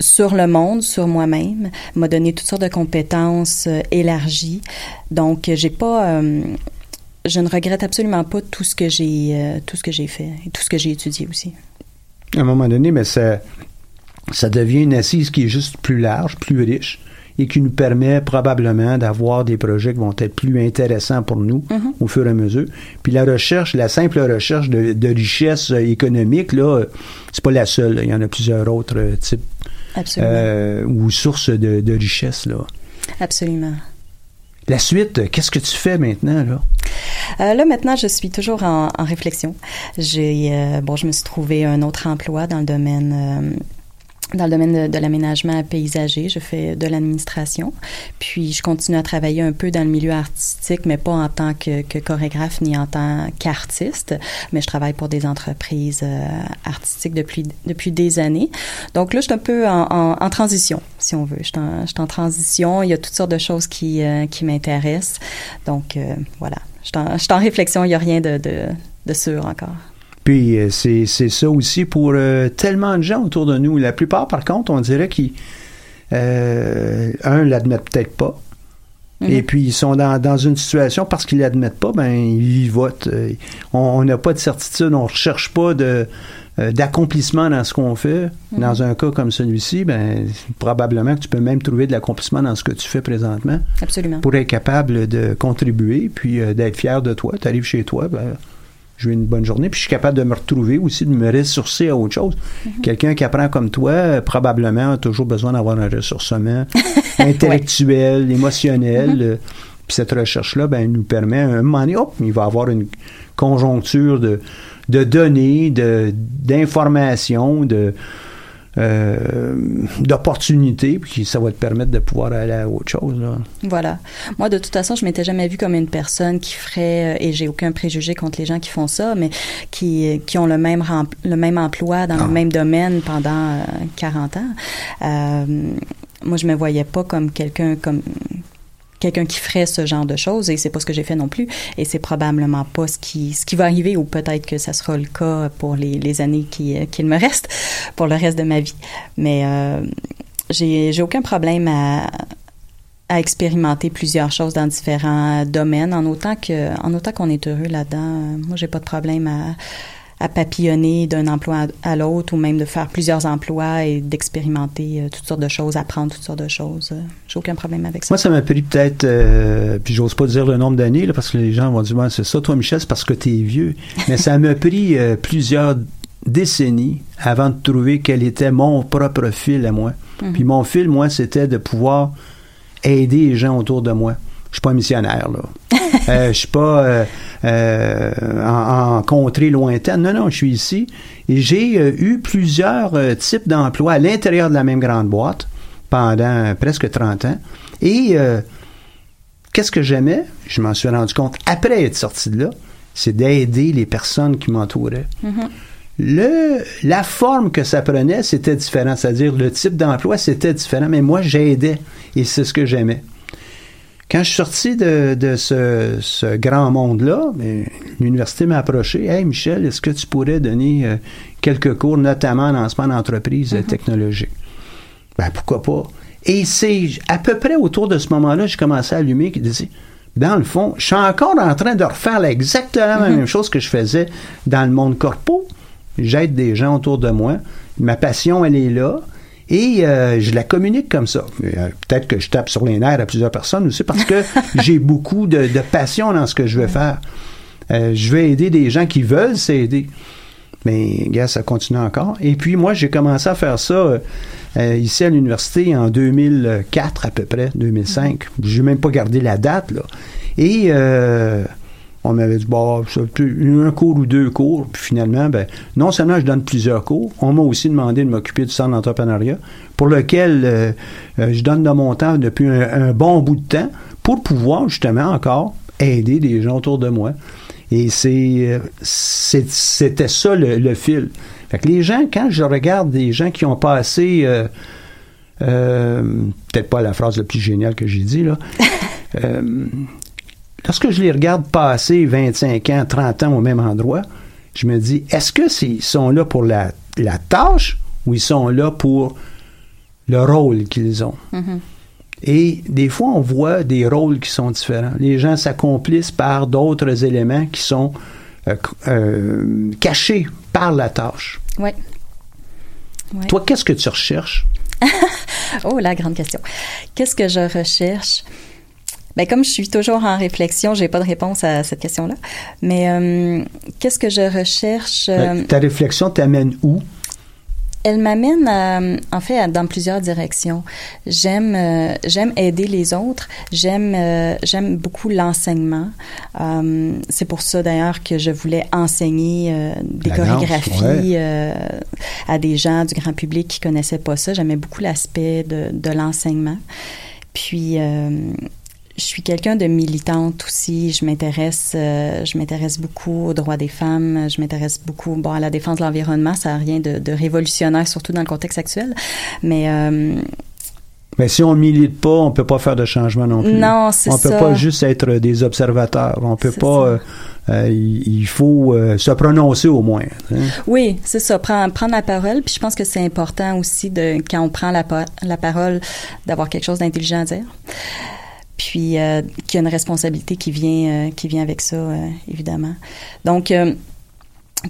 sur le monde, sur moi-même, m'a donné toutes sortes de compétences euh, élargies. Donc, j'ai pas, euh, je ne regrette absolument pas tout ce que j'ai, euh, tout ce que j'ai fait et tout ce que j'ai étudié aussi. À un moment donné, mais ça, ça devient une assise qui est juste plus large, plus riche et qui nous permet probablement d'avoir des projets qui vont être plus intéressants pour nous Mhm. au fur et à mesure. Puis la recherche, la simple recherche de, de richesse euh, économique, là, euh, c'est pas la seule. Il y en a plusieurs autres euh, types euh, ou sources de, de richesse. Là. Absolument. La suite, qu'est-ce que tu fais maintenant? Là? Euh, là, maintenant, je suis toujours en, en réflexion. J'ai, euh, bon, je me suis trouvé un autre emploi dans le domaine. Dans le domaine de, de l'aménagement paysager, je fais de l'administration. Puis je continue à travailler un peu dans le milieu artistique, mais pas en tant que, que chorégraphe ni en tant qu'artiste. Mais je travaille pour des entreprises euh, artistiques depuis depuis des années. Donc là, je suis un peu en, en- transition, si on veut. Je suis en, je suis en transition. Il y a toutes sortes de choses qui euh, qui m'intéressent. Donc euh, voilà, je suis en, je suis en réflexion. Il n'y a rien de, de de sûr encore. Puis euh, c'est c'est ça aussi pour euh, tellement de gens autour de nous. La plupart, par contre, on dirait qu'ils, euh, un, l'admettent peut-être pas. Mhm. Et puis, ils sont dans, dans une situation, parce qu'ils l'admettent pas, ben, ils votent. Euh, On n'a pas de certitude, on recherche pas de d'accomplissement dans ce qu'on fait. Mhm. Dans un cas comme celui-ci, ben, probablement que tu peux même trouver de l'accomplissement dans ce que tu fais présentement Absolument. pour être capable de contribuer, puis euh, d'être fier de toi. Tu arrives chez toi, ben, j'ai eu une bonne journée, puis je suis capable de me retrouver aussi, de me ressourcer à autre chose. Quelqu'un qui apprend comme toi, euh, probablement, a toujours besoin d'avoir un ressourcement intellectuel, émotionnel. euh, puis cette recherche-là, ben, nous permet, à un moment donné, hop, il va avoir une conjoncture de, de données, de, d'informations, de, euh, d'opportunités, puis ça va te permettre de pouvoir aller à autre chose. Là. Voilà. Moi, de toute façon, je m'étais jamais vue comme une personne qui ferait, euh, et j'ai aucun préjugé contre les gens qui font ça, mais qui, qui ont le même, le même emploi dans Ah. le même domaine pendant euh, 40 ans. Euh, moi, je me voyais pas comme quelqu'un comme quelqu'un qui ferait ce genre de choses et c'est pas ce que j'ai fait non plus. Et c'est probablement pas ce qui ce qui va arriver ou peut-être que ça sera le cas pour les, les années qui euh, qu'il me reste pour le reste de ma vie. Mais euh, j'ai j'ai aucun problème à à expérimenter plusieurs choses dans différents domaines en autant que en autant qu'on est heureux là-dedans. Moi j'ai pas de problème à à papillonner d'un emploi à, l'autre ou même de faire plusieurs emplois et d'expérimenter euh, toutes sortes de choses, apprendre toutes sortes de choses. J'ai aucun problème avec ça. Moi, ça m'a pris peut-être, euh, puis j'ose pas dire le nombre d'années, parce que les gens vont dire, c'est ça, toi, Michel, c'est parce que t'es vieux. Mais ça m'a pris euh, plusieurs décennies avant de trouver quel était mon propre fil à moi. Mhm. Puis mon fil, moi, c'était de pouvoir aider les gens autour de moi. Je suis pas missionnaire, là. Euh, je suis pas euh, euh, en, en contrée lointaine. Non, non, je suis ici. Et j'ai euh, eu plusieurs euh, types d'emplois à l'intérieur de la même grande boîte pendant presque 30 ans. Et euh, qu'est-ce que j'aimais? Je m'en suis rendu compte après être sorti de là, c'est d'aider les personnes qui m'entouraient. Mhm. Le, la forme que ça prenait, c'était différent. C'est-à-dire, le type d'emploi, c'était différent. Mais moi, j'aidais. Et c'est ce que j'aimais. Quand je suis sorti de, de ce, ce grand monde-là, ben, l'université m'a approché. Hey, Michel, est-ce que tu pourrais donner euh, quelques cours, notamment en lancement d'entreprise euh, technologique? Ben, pourquoi pas? Et c'est à peu près autour de ce moment-là, j'ai commencé à allumer qui disait, dans le fond, je suis encore en train de refaire là, exactement la même chose que je faisais dans le monde corpo. J'aide des gens autour de moi. Ma passion, elle est là. Et euh, je la communique comme ça. Euh, Peut-être que je tape sur les nerfs à plusieurs personnes aussi parce que j'ai beaucoup de, de passion dans ce que je veux faire. Euh, je veux aider des gens qui veulent s'aider. Mais, gars, ça continue encore. Et puis, moi, j'ai commencé à faire ça euh, euh, ici à l'université en 2004 à peu près, 2005. J'ai même pas gardé la date, là. Et euh, on m'avait dit, peut- un cours ou deux cours. Puis finalement, ben, non seulement je donne plusieurs cours, on m'a aussi demandé de m'occuper du centre d'entrepreneuriat, pour lequel euh, euh, je donne de mon temps depuis un, un bon bout de temps, pour pouvoir justement encore aider des gens autour de moi. Et c'est, euh, c'était ça le, le fil. Fait que les gens, quand je regarde des gens qui ont passé, euh, euh, peut-être pas la phrase la plus géniale que j'ai dit, là, lorsque je les regarde passer 25 ans, 30 ans au même endroit, je me dis, est-ce que c'est- ils sont là pour la, la tâche ou ils sont là pour le rôle qu'ils ont? Mhm. Et des fois, on voit des rôles qui sont différents. Les gens s'accomplissent par d'autres éléments qui sont euh, euh, cachés par la tâche. Oui. Ouais. Toi, qu'est-ce que tu recherches? Oh, la grande question. Qu'est-ce que je recherche? Ben, comme je suis toujours en réflexion, j'ai pas de réponse à cette question-là. Mais euh, qu'est-ce que je recherche? euh, Ben, Ta réflexion t'amène où? Elle m'amène à, en fait à- dans plusieurs directions. J'aime euh, j'aime aider les autres. J'aime euh, j'aime beaucoup l'enseignement. Euh, c'est pour ça d'ailleurs que je voulais enseigner euh, des La chorégraphies ouais. euh, à des gens du grand public qui connaissaient pas ça. J'aimais beaucoup l'aspect de, de l'enseignement. Puis euh, je suis quelqu'un de militante aussi. Je m'intéresse, euh, je m'intéresse beaucoup aux droits des femmes. Je m'intéresse beaucoup, bon, à la défense de l'environnement. Ça n'a rien de, de révolutionnaire, surtout dans le contexte actuel. Mais euh, Mais si on milite pas, on peut pas faire de changement non plus. Non, c'est On peut ça. pas juste être des observateurs. On peut pas. euh, euh, il faut euh, se prononcer au moins. hein. oui, c'est ça. Prendre, prendre la parole. Puis je pense que c'est important aussi de quand on prend la parole d'avoir quelque chose d'intelligent à dire. Puis euh, qu'il y a une responsabilité qui vient euh, qui vient avec ça, euh, évidemment. Donc euh,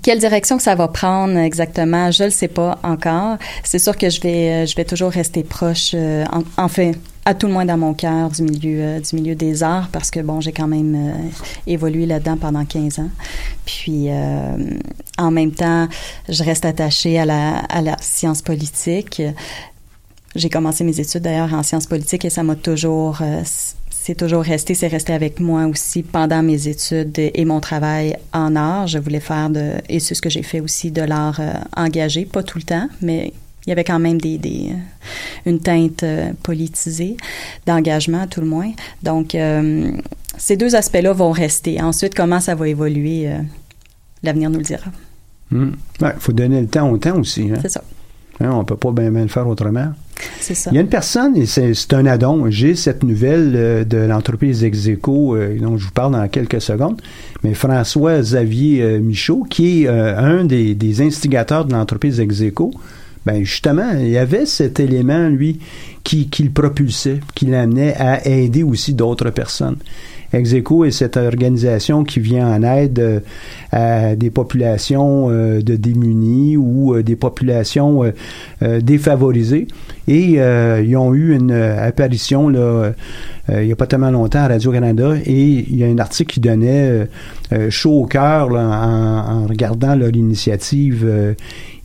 Quelle direction que ça va prendre exactement, je le sais pas encore. C'est sûr que je vais, euh, je vais toujours rester proche, euh, en, en fait, à tout le moins dans mon cœur du milieu, du milieu des arts, parce que bon, j'ai quand même évolué là-dedans pendant 15 ans. Puis, en même temps, je reste attachée à la, à la science politique. J'ai commencé mes études d'ailleurs en sciences politiques et ça m'a toujours, euh, c'est toujours resté, c'est resté avec moi aussi pendant mes études et mon travail en art. Je voulais faire de, et c'est ce que j'ai fait aussi, de l'art euh, engagé, pas tout le temps, mais il y avait quand même des, des une teinte euh, politisée d'engagement tout le moins. Donc, euh, ces deux aspects-là vont rester. Ensuite, comment ça va évoluer, euh, l'avenir nous le dira. Il hmm. ouais, faut donner le temps au temps aussi. Hein? C'est ça. Hein, on peut pas bien, bien le faire autrement. Il y a une personne, et c'est, un addon, j'ai cette nouvelle euh, de l'entreprise Execo, euh, dont je vous parle dans quelques secondes, mais François Xavier euh, Michaud, qui est un des, instigateurs de l'entreprise Execo, ben justement, il y avait cet élément, lui, qui le propulsait, qui l'amenait à aider aussi d'autres personnes. Execo est cette organisation qui vient en aide euh, à des populations euh, de démunis ou euh, des populations défavorisées. Et ils ont eu une apparition là, il n'y a pas tellement longtemps à Radio-Canada et il y a un article qui donnait chaud au cœur en, regardant leur initiative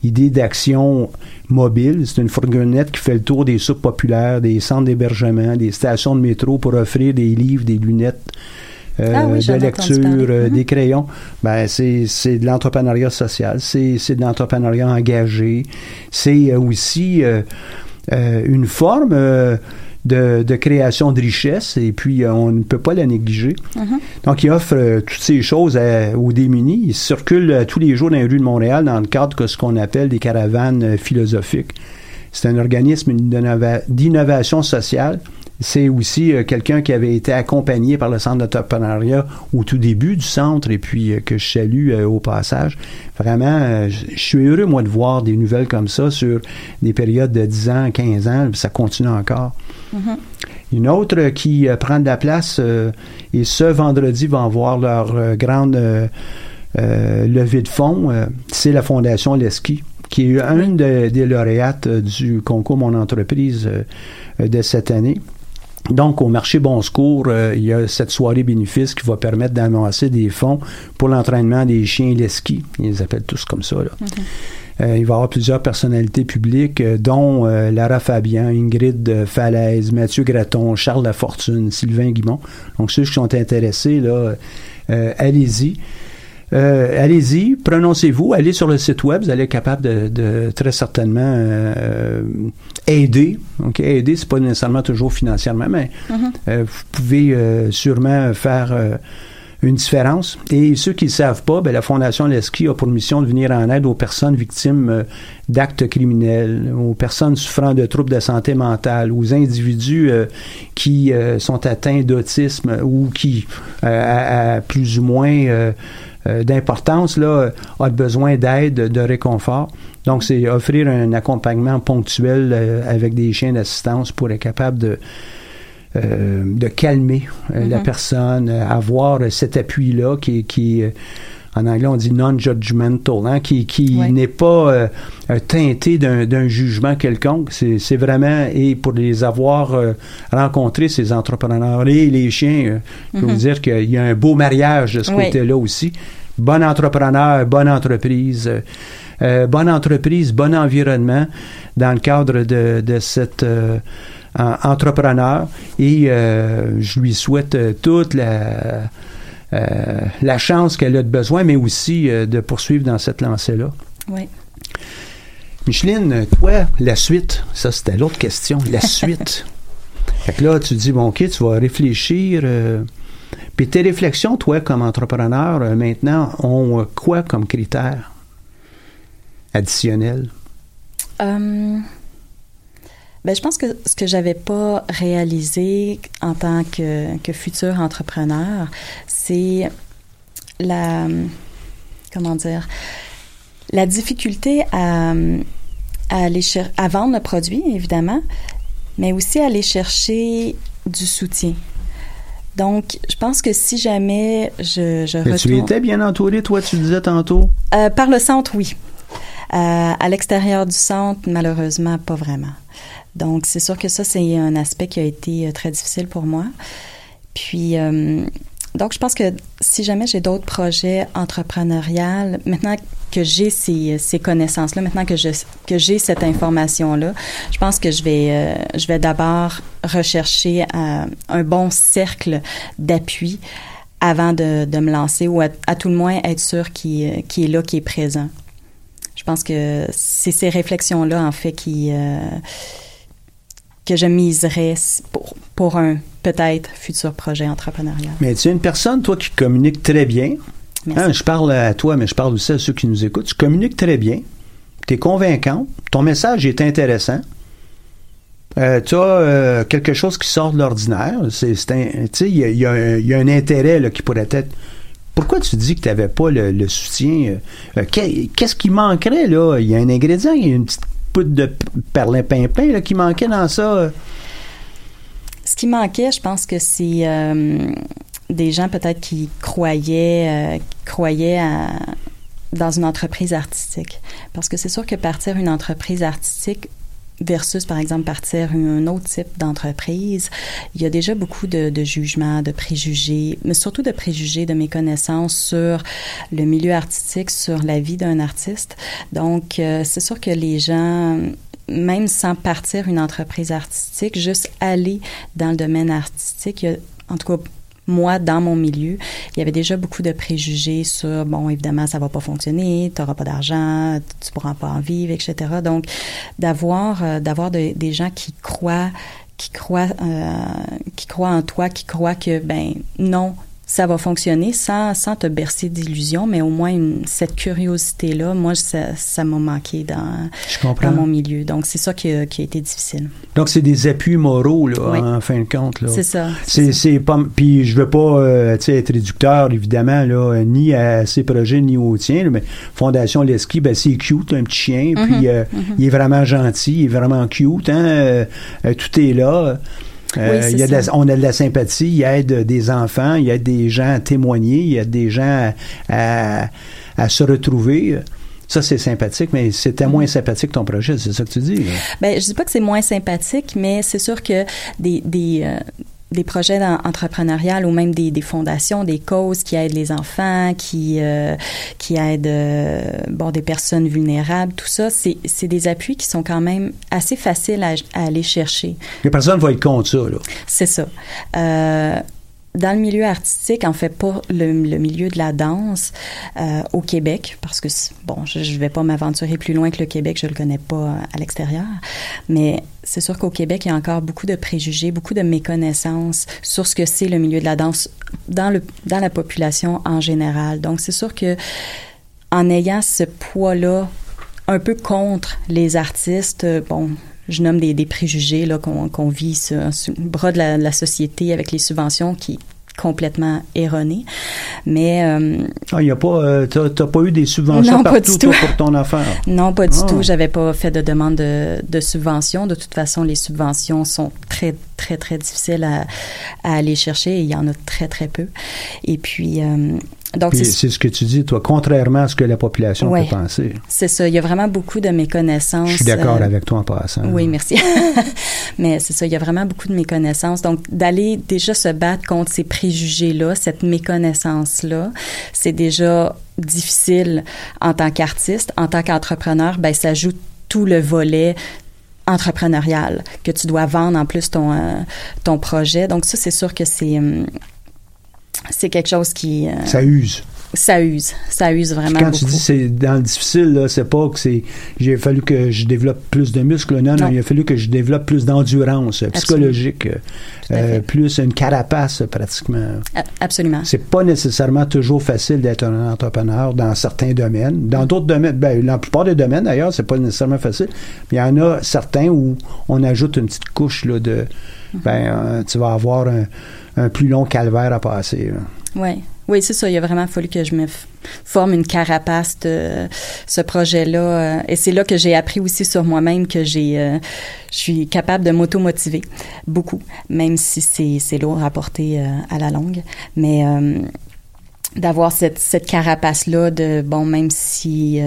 Idée d'action mobile. C'est une fourgonnette qui fait le tour des soupes populaires, des centres d'hébergement, des stations de métro pour offrir des livres, des lunettes. euh, Ah oui, de lecture, euh, Mhm. des crayons, ben c'est c'est de l'entrepreneuriat social, c'est c'est de l'entrepreneuriat engagé, c'est euh, aussi euh, euh, une forme euh, de, de création de richesse et puis euh, on ne peut pas la négliger. Mhm. Donc, il offre euh, toutes ces choses à- aux démunis. Il circule euh, tous les jours dans les rues de Montréal dans le cadre de ce qu'on appelle des caravanes philosophiques. C'est un organisme d'innova- d'innovation sociale. C'est aussi euh, quelqu'un qui avait été accompagné par le Centre d'entrepreneuriat au tout début du centre et puis euh, que je salue euh, au passage. Vraiment, je suis heureux, moi, de voir des nouvelles comme ça sur des périodes de 10 ans, 15 ans, puis ça continue encore. Mhm. Une autre qui prend de la place et ce vendredi va avoir leur grande levée de fonds, c'est la Fondation Leski, qui est une de- des lauréates du concours Mon entreprise de cette année. Donc, au marché Bon Secours, euh, il y a cette soirée bénéfice qui va permettre d'amasser des fonds pour l'entraînement des chiens Leski. Ils les appellent tous comme ça. Là. Euh, il va y avoir plusieurs personnalités publiques, euh, dont Lara Fabian, Ingrid Falaise, Mathieu Graton, Charles Lafortune, Sylvain Guimont. Donc, ceux qui sont intéressés, là, allez-y. Euh, allez-y, prononcez-vous, allez sur le site web, vous allez être capable de, de très certainement euh, aider. Ok, aider, c'est pas nécessairement toujours financièrement, mais Mhm. euh, vous pouvez euh, sûrement faire euh, une différence. Et ceux qui ne savent pas, ben, la Fondation Leski a pour mission de venir en aide aux personnes victimes euh, d'actes criminels, aux personnes souffrant de troubles de santé mentale, aux individus euh, qui euh, sont atteints d'autisme ou qui, euh, à, à plus ou moins d'importance, là, a besoin d'aide, de réconfort. Donc, c'est offrir un accompagnement ponctuel euh, avec des chiens d'assistance pour être capable de, euh, de calmer euh, la Mhm. personne, euh, avoir cet appui-là qui, qui euh, en anglais on dit non-judgmental, hein, qui, qui Ouais. n'est pas euh, euh, teinté d'un jugement quelconque. C'est vraiment, et pour les avoir euh, rencontrés, ces entrepreneurs et les chiens, euh, je peux vous dire qu'il y a un beau mariage de ce côté-là aussi. Bon entrepreneur, bonne entreprise. bonne entreprise, bon environnement dans le cadre de, de entrepreneur et je lui souhaite toute la, la chance qu'elle a de besoin, mais aussi euh, de poursuivre dans cette lancée-là. Oui. Micheline, toi, la suite, ça c'était l'autre question, la suite. fait que là, tu dis, bon, ok, tu vas réfléchir. euh, puis tes réflexions, toi, comme entrepreneur, euh, maintenant, ont euh, quoi comme critères additionnels? Euh, ben, je pense que ce que j'avais pas réalisé en tant que, que futur entrepreneur, c'est la comment dire la difficulté à, à aller cher- à vendre le produit évidemment, mais aussi à aller chercher du soutien. Donc, je pense que si jamais je, je Mais tu retourne- étais bien entouré, toi, tu disais tantôt. euh, par le centre, oui. Euh, à l'extérieur du centre, malheureusement, pas vraiment. Donc, c'est sûr que ça, c'est un aspect qui a été euh, très difficile pour moi. Puis, euh, donc, je pense que si jamais j'ai d'autres projets entrepreneuriaux, maintenant que j'ai ces, ces connaissances-là, maintenant que j'ai cette information-là, je pense que je vais euh, je vais d'abord rechercher euh, un bon cercle d'appui avant de, de me lancer ou à, tout le moins être sûr qu'il est là, qu'il est présent. Je pense que c'est ces réflexions-là, en fait, qui, euh, que je miserais pour, pour un peut-être futur projet entrepreneurial. Mais tu es une personne, toi, qui communique très bien. Hein, je parle à toi, mais je parle aussi à ceux qui nous écoutent. Tu communiques très bien. Tu es convaincant. Ton message est intéressant. Euh, tu as euh, quelque chose qui sort de l'ordinaire. C'est, il y y a un- il y a un intérêt là, qui pourrait être. Pourquoi tu dis que tu n'avais pas le, le soutien? euh, qu'est- qu'est-ce qui manquerait, là? Il y a un ingrédient, il y a une petite poudre de perlimpinpin qui manquait dans ça. euh? Ce qui manquait, je pense que c'est euh, des gens peut-être qui croyaient, euh, croyaient dans une entreprise artistique. Parce que c'est sûr que partir une entreprise artistique versus, par exemple, partir un autre type d'entreprise, il y a déjà beaucoup de, de jugements, de préjugés, mais surtout de préjugés, de méconnaissances sur le milieu artistique, sur la vie d'un artiste. Donc, euh, c'est sûr que les gens même sans partir une entreprise artistique, juste aller dans le domaine artistique, il y a, en tout cas moi, dans mon milieu, il y avait déjà beaucoup de préjugés sur, bon, évidemment, ça va pas fonctionner, tu n'auras pas d'argent, tu pourras pas en vivre, etc. Donc, d'avoir, euh, d'avoir de- des gens qui croient, qui croient, euh, qui croient en toi, qui croient que, ben, non, ça va fonctionner sans, sans te bercer d'illusions, mais au moins une- cette curiosité-là, moi, ça, ça m'a manqué dans, dans mon milieu. Donc, c'est ça qui a, qui a été difficile. Donc, c'est des appuis moraux, là, Oui. en fin de compte. C'est ça, c'est pas. Puis, je veux pas euh, être réducteur, évidemment, là, ni à ses projets, ni au tien, là, mais Fondation Leski, ben, c'est cute, un petit chien. Mhm, Puis, euh, mhm. il est vraiment gentil, il est vraiment cute. Hein, euh, euh, tout est là. Euh, Oui, c'est il y a de la- ça. on a de la sympathie, il aide des enfants, il aide des gens à témoigner, il aide des gens à, à- à se retrouver. Ça, c'est sympathique, mais c'était moins sympathique ton projet, c'est ça que tu dis. là. Ben, je dis pas que c'est moins sympathique, mais c'est sûr que des, des, euh, des projets entrepreneuriales ou même des, des fondations, des causes qui aident les enfants, qui, euh, qui aident euh, bon, des personnes vulnérables, tout ça, c'est c'est des appuis qui sont quand même assez faciles à, à aller chercher. Les personnes vont être contre ça. Là. C'est ça. Euh, dans le milieu artistique, en fait, pas le, milieu de la danse euh, au Québec, parce que, bon, je ne vais pas m'aventurer plus loin que le Québec, je le connais pas euh, à l'extérieur, mais c'est sûr qu'au Québec, il y a encore beaucoup de préjugés, beaucoup de méconnaissances sur ce que c'est le milieu de la danse dans, le, dans la population en général. Donc, c'est sûr que en ayant ce poids-là un peu contre les artistes, euh, bon, je nomme des, des préjugés là qu'on qu'on vit sur, sur le bras de la, de la société avec les subventions qui est complètement erroné. Mais euh, Ah, y a pas, euh, t'as, t'as pas eu des subventions Non, pas partout du tout. pour ton affaire? non, pas du Ah. tout. J'avais pas fait de demande de, de subvention. De toute façon, les subventions sont très, très, très difficiles à, à aller chercher. Et il y en a très, très peu. Et puis, euh, donc c'est ce que tu dis, toi, contrairement à ce que la population Ouais. peut penser. c'est ça. Il y a vraiment beaucoup de méconnaissances. Je suis d'accord euh, avec toi en passant. Oui, merci. Mais c'est ça, il y a vraiment beaucoup de méconnaissances. Donc, d'aller déjà se battre contre ces préjugés-là, cette méconnaissance-là, c'est déjà difficile en tant qu'artiste. En tant qu'entrepreneur, ben, ça ajoute tout le volet entrepreneurial que tu dois vendre en plus ton, euh, ton projet. Donc, ça, c'est sûr que c'est... hum, c'est quelque chose qui... euh, Ça use. ça use. Ça use vraiment Quand beaucoup. tu dis c'est dans le difficile, là, c'est pas que c'est j'ai fallu que je développe plus de muscles. Non, non, Non. il a fallu que je développe plus d'endurance euh, psychologique, euh, plus une carapace pratiquement. Absolument. C'est pas nécessairement toujours facile d'être un entrepreneur dans certains domaines. Dans d'autres domaines, ben, dans la plupart des domaines d'ailleurs, c'est pas nécessairement facile. Mais il y en a certains où on ajoute une petite couche là, de ben tu vas avoir un, un plus long calvaire à passer. Oui, oui, c'est ça. Il a vraiment fallu que je me forme une carapace de ce projet-là. euh, et c'est là que j'ai appris aussi sur moi-même que j'ai, euh, je suis capable de m'auto-motiver beaucoup, même si c'est, c'est lourd à porter euh, à la longue. Mais euh, d'avoir cette, cette carapace-là de, bon, même si,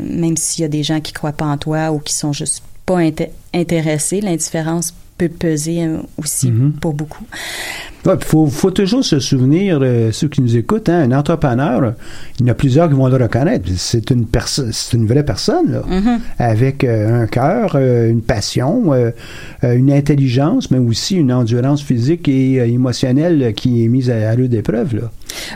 même s'il y a des gens qui croient pas en toi ou qui sont juste pas inté- intéressés, l'indifférence peut peser aussi Mhm. pour beaucoup. Il faut, faut toujours se souvenir, euh, ceux qui nous écoutent, hein, un entrepreneur, il y en a plusieurs qui vont le reconnaître. C'est une personne, c'est une vraie personne, là, Mhm. avec euh, un cœur, euh, une passion, une intelligence, mais aussi une endurance physique et émotionnelle qui est mise à, à rude épreuve. Là.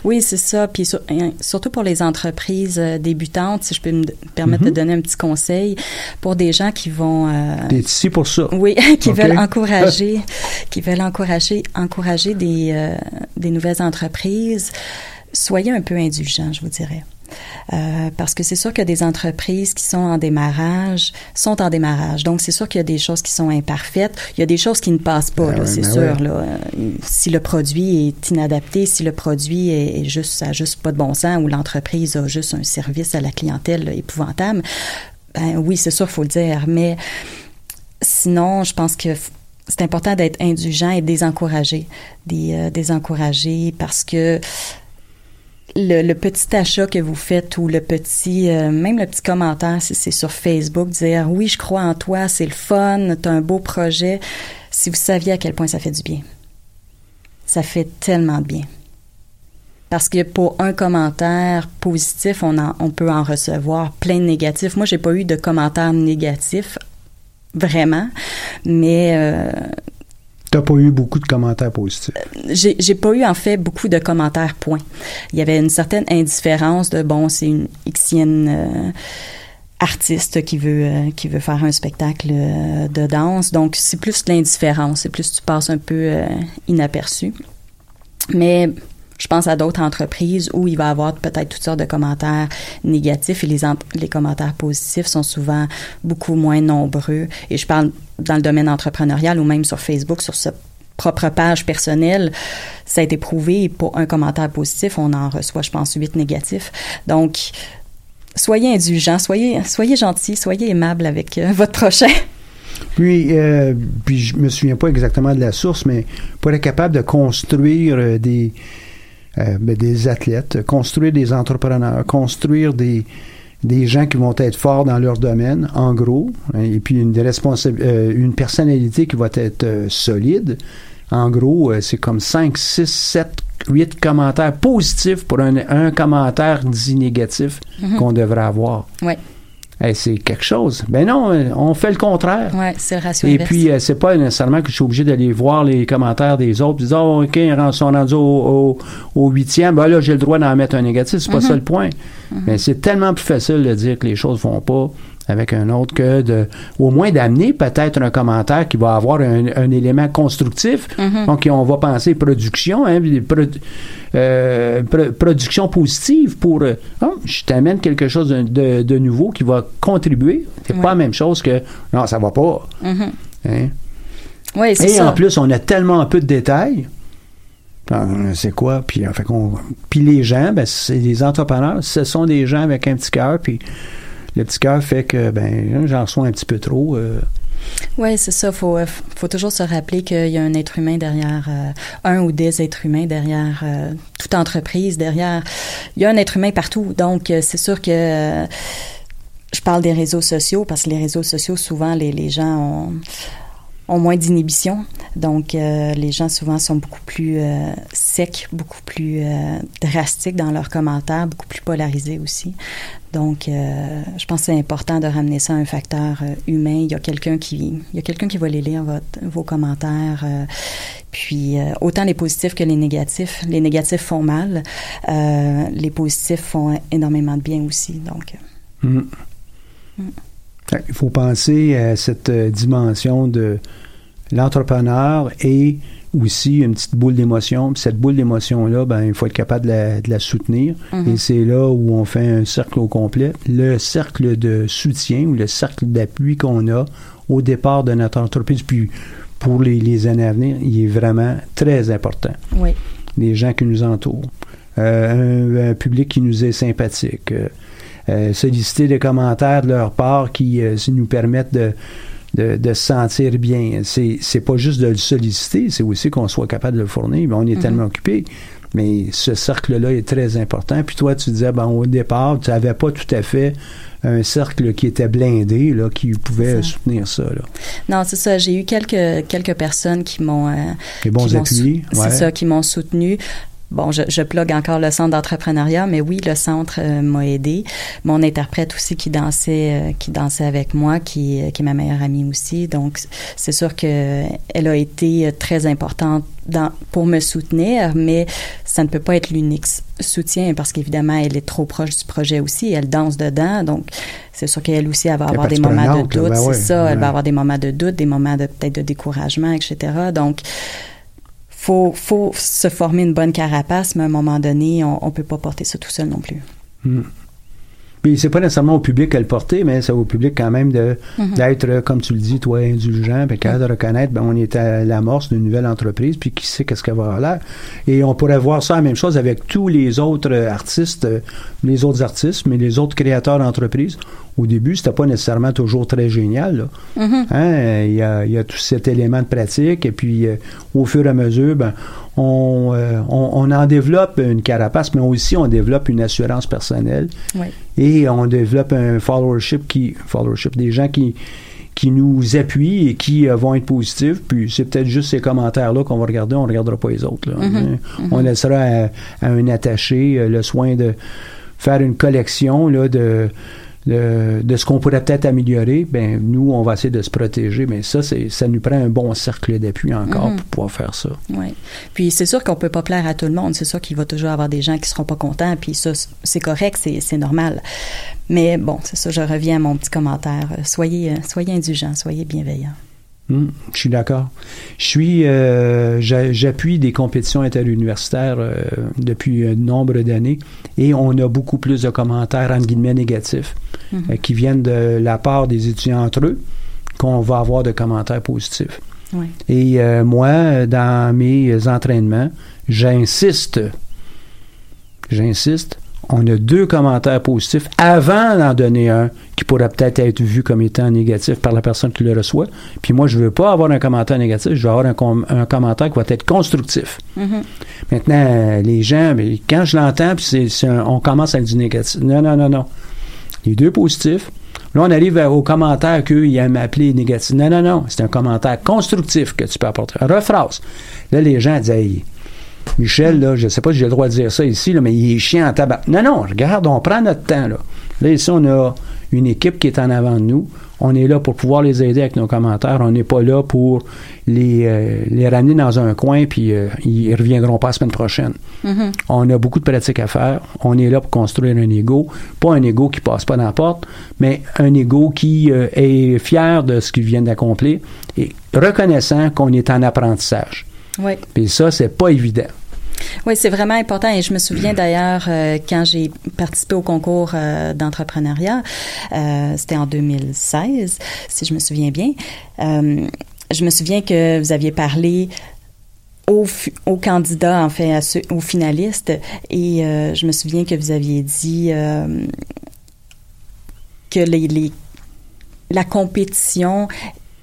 Oui, c'est ça. Puis sur- surtout pour les entreprises débutantes, si je peux me permettre de donner un petit conseil pour des gens qui vont T'es ici pour ça. oui, qui veulent encourager, qui veulent encourager, encourager des, euh, des nouvelles entreprises. Soyez un peu indulgents, je vous dirais. Euh, parce que c'est sûr que des entreprises qui sont en démarrage sont en démarrage. Donc, c'est sûr qu'il y a des choses qui sont imparfaites. Il y a des choses qui ne passent pas, Ben c'est ben sûr. Là. Si le produit est inadapté, si le produit est, juste, ça a juste pas de bon sens ou l'entreprise a juste un service à la clientèle là, épouvantable, ben oui, c'est sûr, faut le dire. Mais sinon, je pense que c'est important d'être indulgent et désencouragé, des, euh, désencourager parce que le, le, petit achat que vous faites ou le petit, euh, même le petit commentaire, si c'est sur Facebook, dire oui, je crois en toi, c'est le fun, t'as un beau projet. Si vous saviez à quel point ça fait du bien, ça fait tellement de bien. Parce que pour un commentaire positif, on, en, on peut en recevoir plein de négatifs. Moi, j'ai pas eu de commentaires négatifs, vraiment, mais euh, T'as pas eu beaucoup de commentaires positifs? j'ai j'ai pas eu en fait beaucoup de commentaires point. Il y avait une certaine indifférence de bon, c'est une Xienne euh, artiste qui veut euh, qui veut faire un spectacle euh, de danse, donc c'est plus de l'indifférence, c'est plus tu passes un peu euh, inaperçu. Mais je pense à d'autres entreprises où il va y avoir peut-être toutes sortes de commentaires négatifs et les, les commentaires positifs sont souvent beaucoup moins nombreux. Et je parle dans le domaine entrepreneurial ou même sur Facebook, sur sa propre page personnelle, ça a été prouvé. Pour un commentaire positif, on en reçoit, je pense, huit négatifs. Donc, soyez indulgents, soyez, soyez gentils, soyez aimables avec euh, votre prochain. Puis, euh, puis je me souviens pas exactement de la source, mais pour être capable de construire euh, des, euh, ben, des athlètes, construire des entrepreneurs, construire des, des gens qui vont être forts dans leur domaine, en gros, hein, et puis une, euh, une personnalité qui va être euh, solide. En gros, euh, c'est comme 5, 6, 7, 8 commentaires positifs pour un, un commentaire dit négatif Mhm. qu'on devrait avoir. Ouais. Hey, c'est quelque chose. Ben non, euh, on fait le contraire. Ouais, c'est le ratio Et inverse. puis, euh, c'est pas nécessairement que je suis obligé d'aller voir les commentaires des autres, dire, oh, OK, ils sont rendus au, au, au huitième, ben là, j'ai le droit d'en mettre un négatif. C'est pas Mhm. ça le point. Mais c'est tellement plus facile de dire que les choses vont pas avec un autre que de, au moins d'amener peut-être un commentaire qui va avoir un, un élément constructif. Mhm. Donc, on va penser production, hein, euh, pro- production positive pour, euh, oh, je t'amène quelque chose de, de- de nouveau qui va contribuer. C'est pas la même chose que, non, ça va pas. Mhm. Hein? Oui, c'est Et ça. en plus, on a tellement peu de détails. C'est quoi? Puis, en fait, qu'on- puis les gens, ben, c'est des entrepreneurs, ce sont des gens avec un petit cœur, puis le petit cœur fait que ben j'en reçois un petit peu trop. euh, Oui, c'est ça. Faut, euh, faut toujours se rappeler qu'il y a un être humain derrière, euh, un ou des êtres humains derrière toute entreprise, derrière. Il y a un être humain partout. Donc, c'est sûr que je parle des réseaux sociaux parce que les réseaux sociaux, souvent, les, les gens ont ont moins d'inhibition. Donc, euh, les gens souvent sont beaucoup plus euh, secs, beaucoup plus euh, drastiques dans leurs commentaires, beaucoup plus polarisés aussi. Donc, je pense que c'est important de ramener ça à un facteur humain. Il y a quelqu'un qui, il y a quelqu'un qui va les lire votre, vos commentaires. puis, autant les positifs que les négatifs. Les négatifs font mal. Les positifs font énormément de bien aussi. Donc, hmm. Mm. Il faut penser à cette euh, dimension de l'entrepreneur et aussi une petite boule d'émotion. Puis cette boule d'émotion-là, ben, il faut être capable de la, de la soutenir. Mhm. Et c'est là où on fait un cercle au complet. Le cercle de soutien ou le cercle d'appui qu'on a au départ de notre entreprise, puis pour les, les années à venir, il est vraiment très important. oui. Les gens qui nous entourent. Euh, un, un public qui nous est sympathique. Euh, solliciter des commentaires de leur part qui euh, nous permettent de, de, de se sentir bien. C'est, c'est pas juste de le solliciter, c'est aussi qu'on soit capable de le fournir. Mais on est Mhm. tellement occupé. Mais ce cercle-là est très important. Puis toi, tu disais, ben, au départ, tu n'avais pas tout à fait un cercle qui était blindé, là, qui pouvait ça. soutenir ça. Là. Non, c'est ça. J'ai eu quelques quelques personnes qui m'ont euh, bons qui m'ont appuis, sou- ouais. C'est ça, qui m'ont soutenu. Bon, je, je plug encore le centre d'entrepreneuriat, mais oui, le centre euh, m'a aidé. Mon interprète aussi qui dansait, euh, qui dansait avec moi, qui, euh, qui est ma meilleure amie aussi. Donc, c'est sûr que elle a été très importante dans, pour me soutenir, mais ça ne peut pas être l'unique soutien parce qu'évidemment, elle est trop proche du projet aussi. Elle danse dedans, donc c'est sûr qu'elle aussi, elle va avoir des moments de doute. ben c'est ça, elle va avoir des moments de doute, des moments de peut-être de découragement, etc. Donc, faut, faut se former une bonne carapace, mais à un moment donné, on, on peut pas porter ça tout seul non plus. Hmm. Puis c'est pas nécessairement au public à le porter, mais c'est au public quand même de Mhm. d'être, euh, comme tu le dis, toi, indulgent, puis capable de reconnaître, ben, on est à l'amorce d'une nouvelle entreprise, puis qui sait qu'est-ce qu'elle va avoir l'air. Et on pourrait voir ça la même chose avec tous les autres euh, artistes, euh, les autres artistes, mais les autres créateurs d'entreprises. Au début, c'était pas nécessairement toujours très génial. Là. Mhm. Hein, Il y, a, il y a tout cet élément de pratique, et puis euh, au fur et à mesure, ben, on, euh, on, on en développe une carapace, mais aussi on développe une assurance personnelle Oui. et on développe un followership qui followership des gens qui qui nous appuient et qui euh, vont être positifs puis c'est peut-être juste ces commentaires là qu'on va regarder on regardera pas les autres là. Mhm. Hein? on laissera à, à un attaché euh, le soin de faire une collection là de de, de ce qu'on pourrait peut-être améliorer, ben nous, on va essayer de se protéger. Mais ça, c'est, ça nous prend un bon cercle d'appui encore Mhm. pour pouvoir faire ça. Oui. Puis c'est sûr qu'on peut pas plaire à tout le monde. C'est sûr qu'il va toujours avoir des gens qui seront pas contents. Puis ça, c'est correct, c'est, normal. Mais bon, c'est ça. Je reviens à mon petit commentaire. Euh, Soyez, euh, soyez indulgents, soyez bienveillants. Hmm, je suis d'accord. Je suis, euh, j'a- j'appuie des compétitions interuniversitaires euh, depuis un nombre d'années et on a beaucoup plus de commentaires entre guillemets négatifs Euh, qui viennent de la part des étudiants entre eux qu'on va avoir de commentaires positifs. Oui. Et euh, moi, dans mes entraînements, j'insiste, j'insiste, on a deux commentaires positifs avant d'en donner un qui pourrait peut-être être vu comme étant négatif par la personne qui le reçoit. Puis moi, je veux pas avoir un commentaire négatif, je veux avoir un, com- un commentaire qui va être constructif. Mhm. Maintenant, les gens, mais quand je l'entends, puis c'est, c'est un- on commence avec du négatif. Non, non, non, non. Les deux positifs. Là, on arrive à- au commentaire qu'ils aiment appeler négatif. Non, non, non. C'est un commentaire constructif que tu peux apporter. Rephrase. Là, les gens disent, Michel, là, je sais pas si j'ai le droit de dire ça ici, là, mais il est chiant en tabac. Non, non, regarde, on prend notre temps, là. Là, ici, on a une équipe qui est en avant de nous. On est là pour pouvoir les aider avec nos commentaires. On n'est pas là pour les, euh, les ramener dans un coin, puis euh, ils reviendront pas la semaine prochaine. Mhm. On a beaucoup de pratiques à faire. On est là pour construire un ego. Pas un ego qui passe pas dans la porte, mais un ego qui euh, est fier de ce qu'il vient d'accomplir et reconnaissant qu'on est en apprentissage. Oui. Puis ça, c'est pas évident. Oui, c'est vraiment important. Et je me souviens d'ailleurs, euh, quand j'ai participé au concours euh, d'entrepreneuriat, euh, c'était en 2016, si je me souviens bien, je me souviens que vous aviez parlé aux, candidats, en fait, à ceux, aux finalistes, et je me souviens que vous aviez dit que les, les- la compétition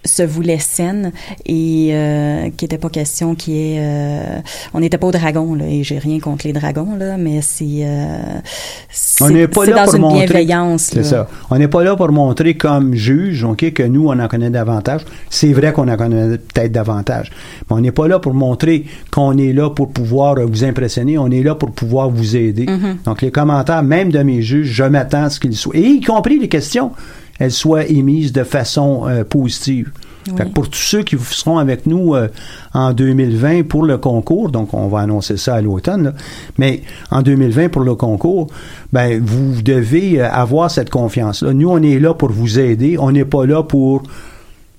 se voulait saine et euh, qu'il n'était pas question ait... euh, on n'était pas au dragon, là, et j'ai rien contre les dragons, là, mais c'est... euh, On n'est pas là dans pour une montrer. bienveillance. C'est là. ça. On n'est pas là pour montrer comme juge, ok, que nous on en connaît davantage. C'est vrai qu'on en connaît peut-être davantage, mais on n'est pas là pour montrer qu'on est là pour pouvoir vous impressionner. On est là pour pouvoir vous aider. Mhm. Donc les commentaires, même de mes juges, je m'attends à ce qu'ils soient, et y compris les questions, elles soient émises de façon euh, positive. Oui. Fait que pour tous ceux qui seront avec nous euh, en 2020 pour le concours, donc on va annoncer ça à l'automne, mais en 2020 pour le concours, ben vous devez euh, avoir cette confiance-là. Nous, on est là pour vous aider, on n'est pas là pour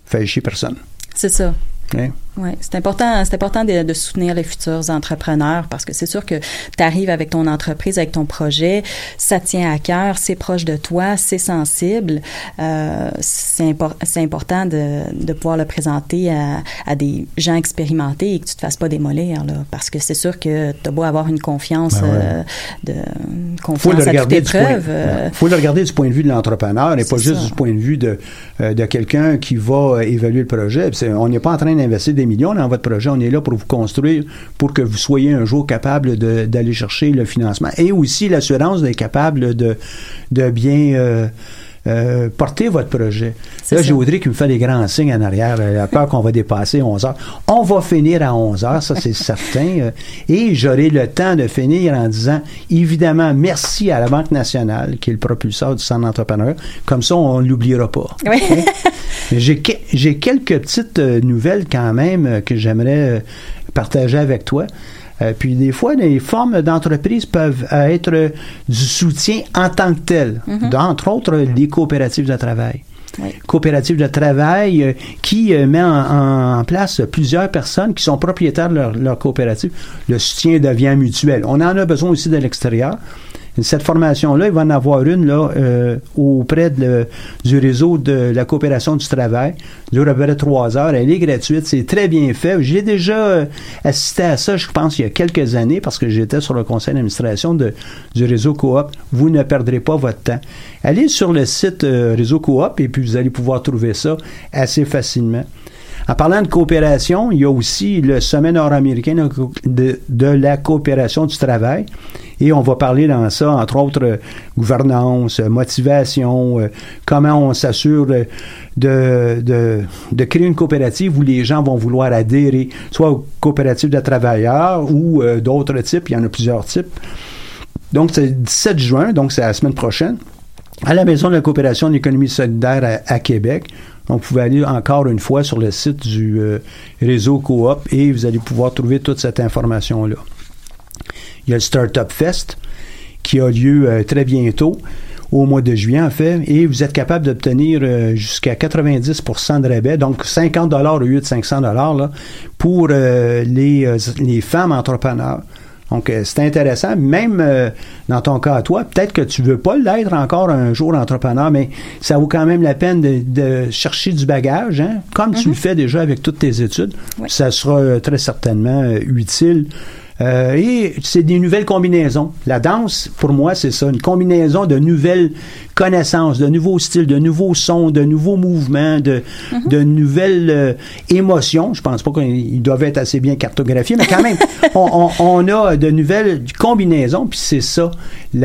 faire chier personne. C'est ça. Hein? Oui, c'est important, c'est important de, de soutenir les futurs entrepreneurs parce que c'est sûr que tu arrives avec ton entreprise, avec ton projet, ça tient à cœur, c'est proche de toi, c'est sensible. Euh, c'est, impor- c'est important de, de pouvoir le présenter à, à des gens expérimentés et que tu te fasses pas démolir là, parce que c'est sûr que tu as beau avoir une confiance, Ben ouais. euh, de une faut confiance le à toute épreuve. euh, faut le regarder du point de vue de l'entrepreneur et pas juste du point de vue de, euh, de quelqu'un qui va euh, évaluer le projet. On n'est pas en train d'investir des millions. Dans votre projet, on est là pour vous construire, pour que vous soyez un jour capable d'aller chercher le financement. Et aussi l'assurance d'être capable de, de bien euh, euh, porter votre projet. Là, j'ai Audrey qui me fait des grands signes en arrière, euh, la peur qu'on va dépasser 11 heures. On va finir à 11 heures, ça c'est certain. euh, Et j'aurai le temps de finir en disant, évidemment, merci à la Banque nationale, qui est le propulseur du centre d'entrepreneur. Comme ça, on ne l'oubliera pas. Oui. J'ai que- j'ai quelques petites euh, nouvelles quand même euh, que j'aimerais partager avec toi. Euh, puis des fois, les formes d'entreprise peuvent être du soutien en tant que tel, Mhm. entre autres les coopératives de travail. Oui. Coopérative de travail euh, qui euh, met en place plusieurs personnes qui sont propriétaires de leur, leur coopérative. Le soutien devient mutuel. On en a besoin aussi de l'extérieur. Cette formation-là, il va en avoir une là, euh, auprès du réseau de la coopération du travail. Elle dure à peu près trois heures. Elle est gratuite. C'est très bien fait. J'ai déjà euh, assisté à ça, je pense, il y a quelques années, parce que j'étais sur le conseil d'administration du réseau Coop. Vous ne perdrez pas votre temps. Allez sur le site euh, réseau Coop et puis vous allez pouvoir trouver ça assez facilement. En parlant de coopération, il y a aussi le sommet nord-américain de, la coopération du travail. Et on va parler dans ça, entre autres, euh, gouvernance, euh, motivation, euh, comment on s'assure de, de, de, créer une coopérative où les gens vont vouloir adhérer, soit aux coopératives de travailleurs ou d'autres types. Il y en a plusieurs types. Donc, c'est le 17 juin, donc c'est la semaine prochaine, à la Maison de la coopération de l'économie solidaire à Québec. Donc, vous pouvez aller encore une fois sur le site du euh, réseau Coop et vous allez pouvoir trouver toute cette information-là. Il y a le Startup Fest qui a lieu euh, très bientôt au mois de juillet, en fait, et vous êtes capable d'obtenir euh, jusqu'à 90% de rabais, donc 50 au lieu de 500 là, pour les, les femmes entrepreneurs. Donc, euh, c'est intéressant. Même euh, dans ton cas à toi, peut-être que tu veux pas l'être encore un jour entrepreneur, mais ça vaut quand même la peine de, chercher du bagage, hein, comme tu le mhm. fais déjà avec toutes tes études. Ça sera euh, très certainement utile euh, et c'est des nouvelles combinaisons. La danse, pour moi, c'est ça, une combinaison de nouvelles connaissances, de nouveaux styles, de nouveaux sons, de nouveaux mouvements, de, de nouvelles euh, émotions. Je pense pas qu'ils doivent être assez bien cartographiés, mais quand même, on, on, on, a de nouvelles combinaisons, puis c'est ça, la,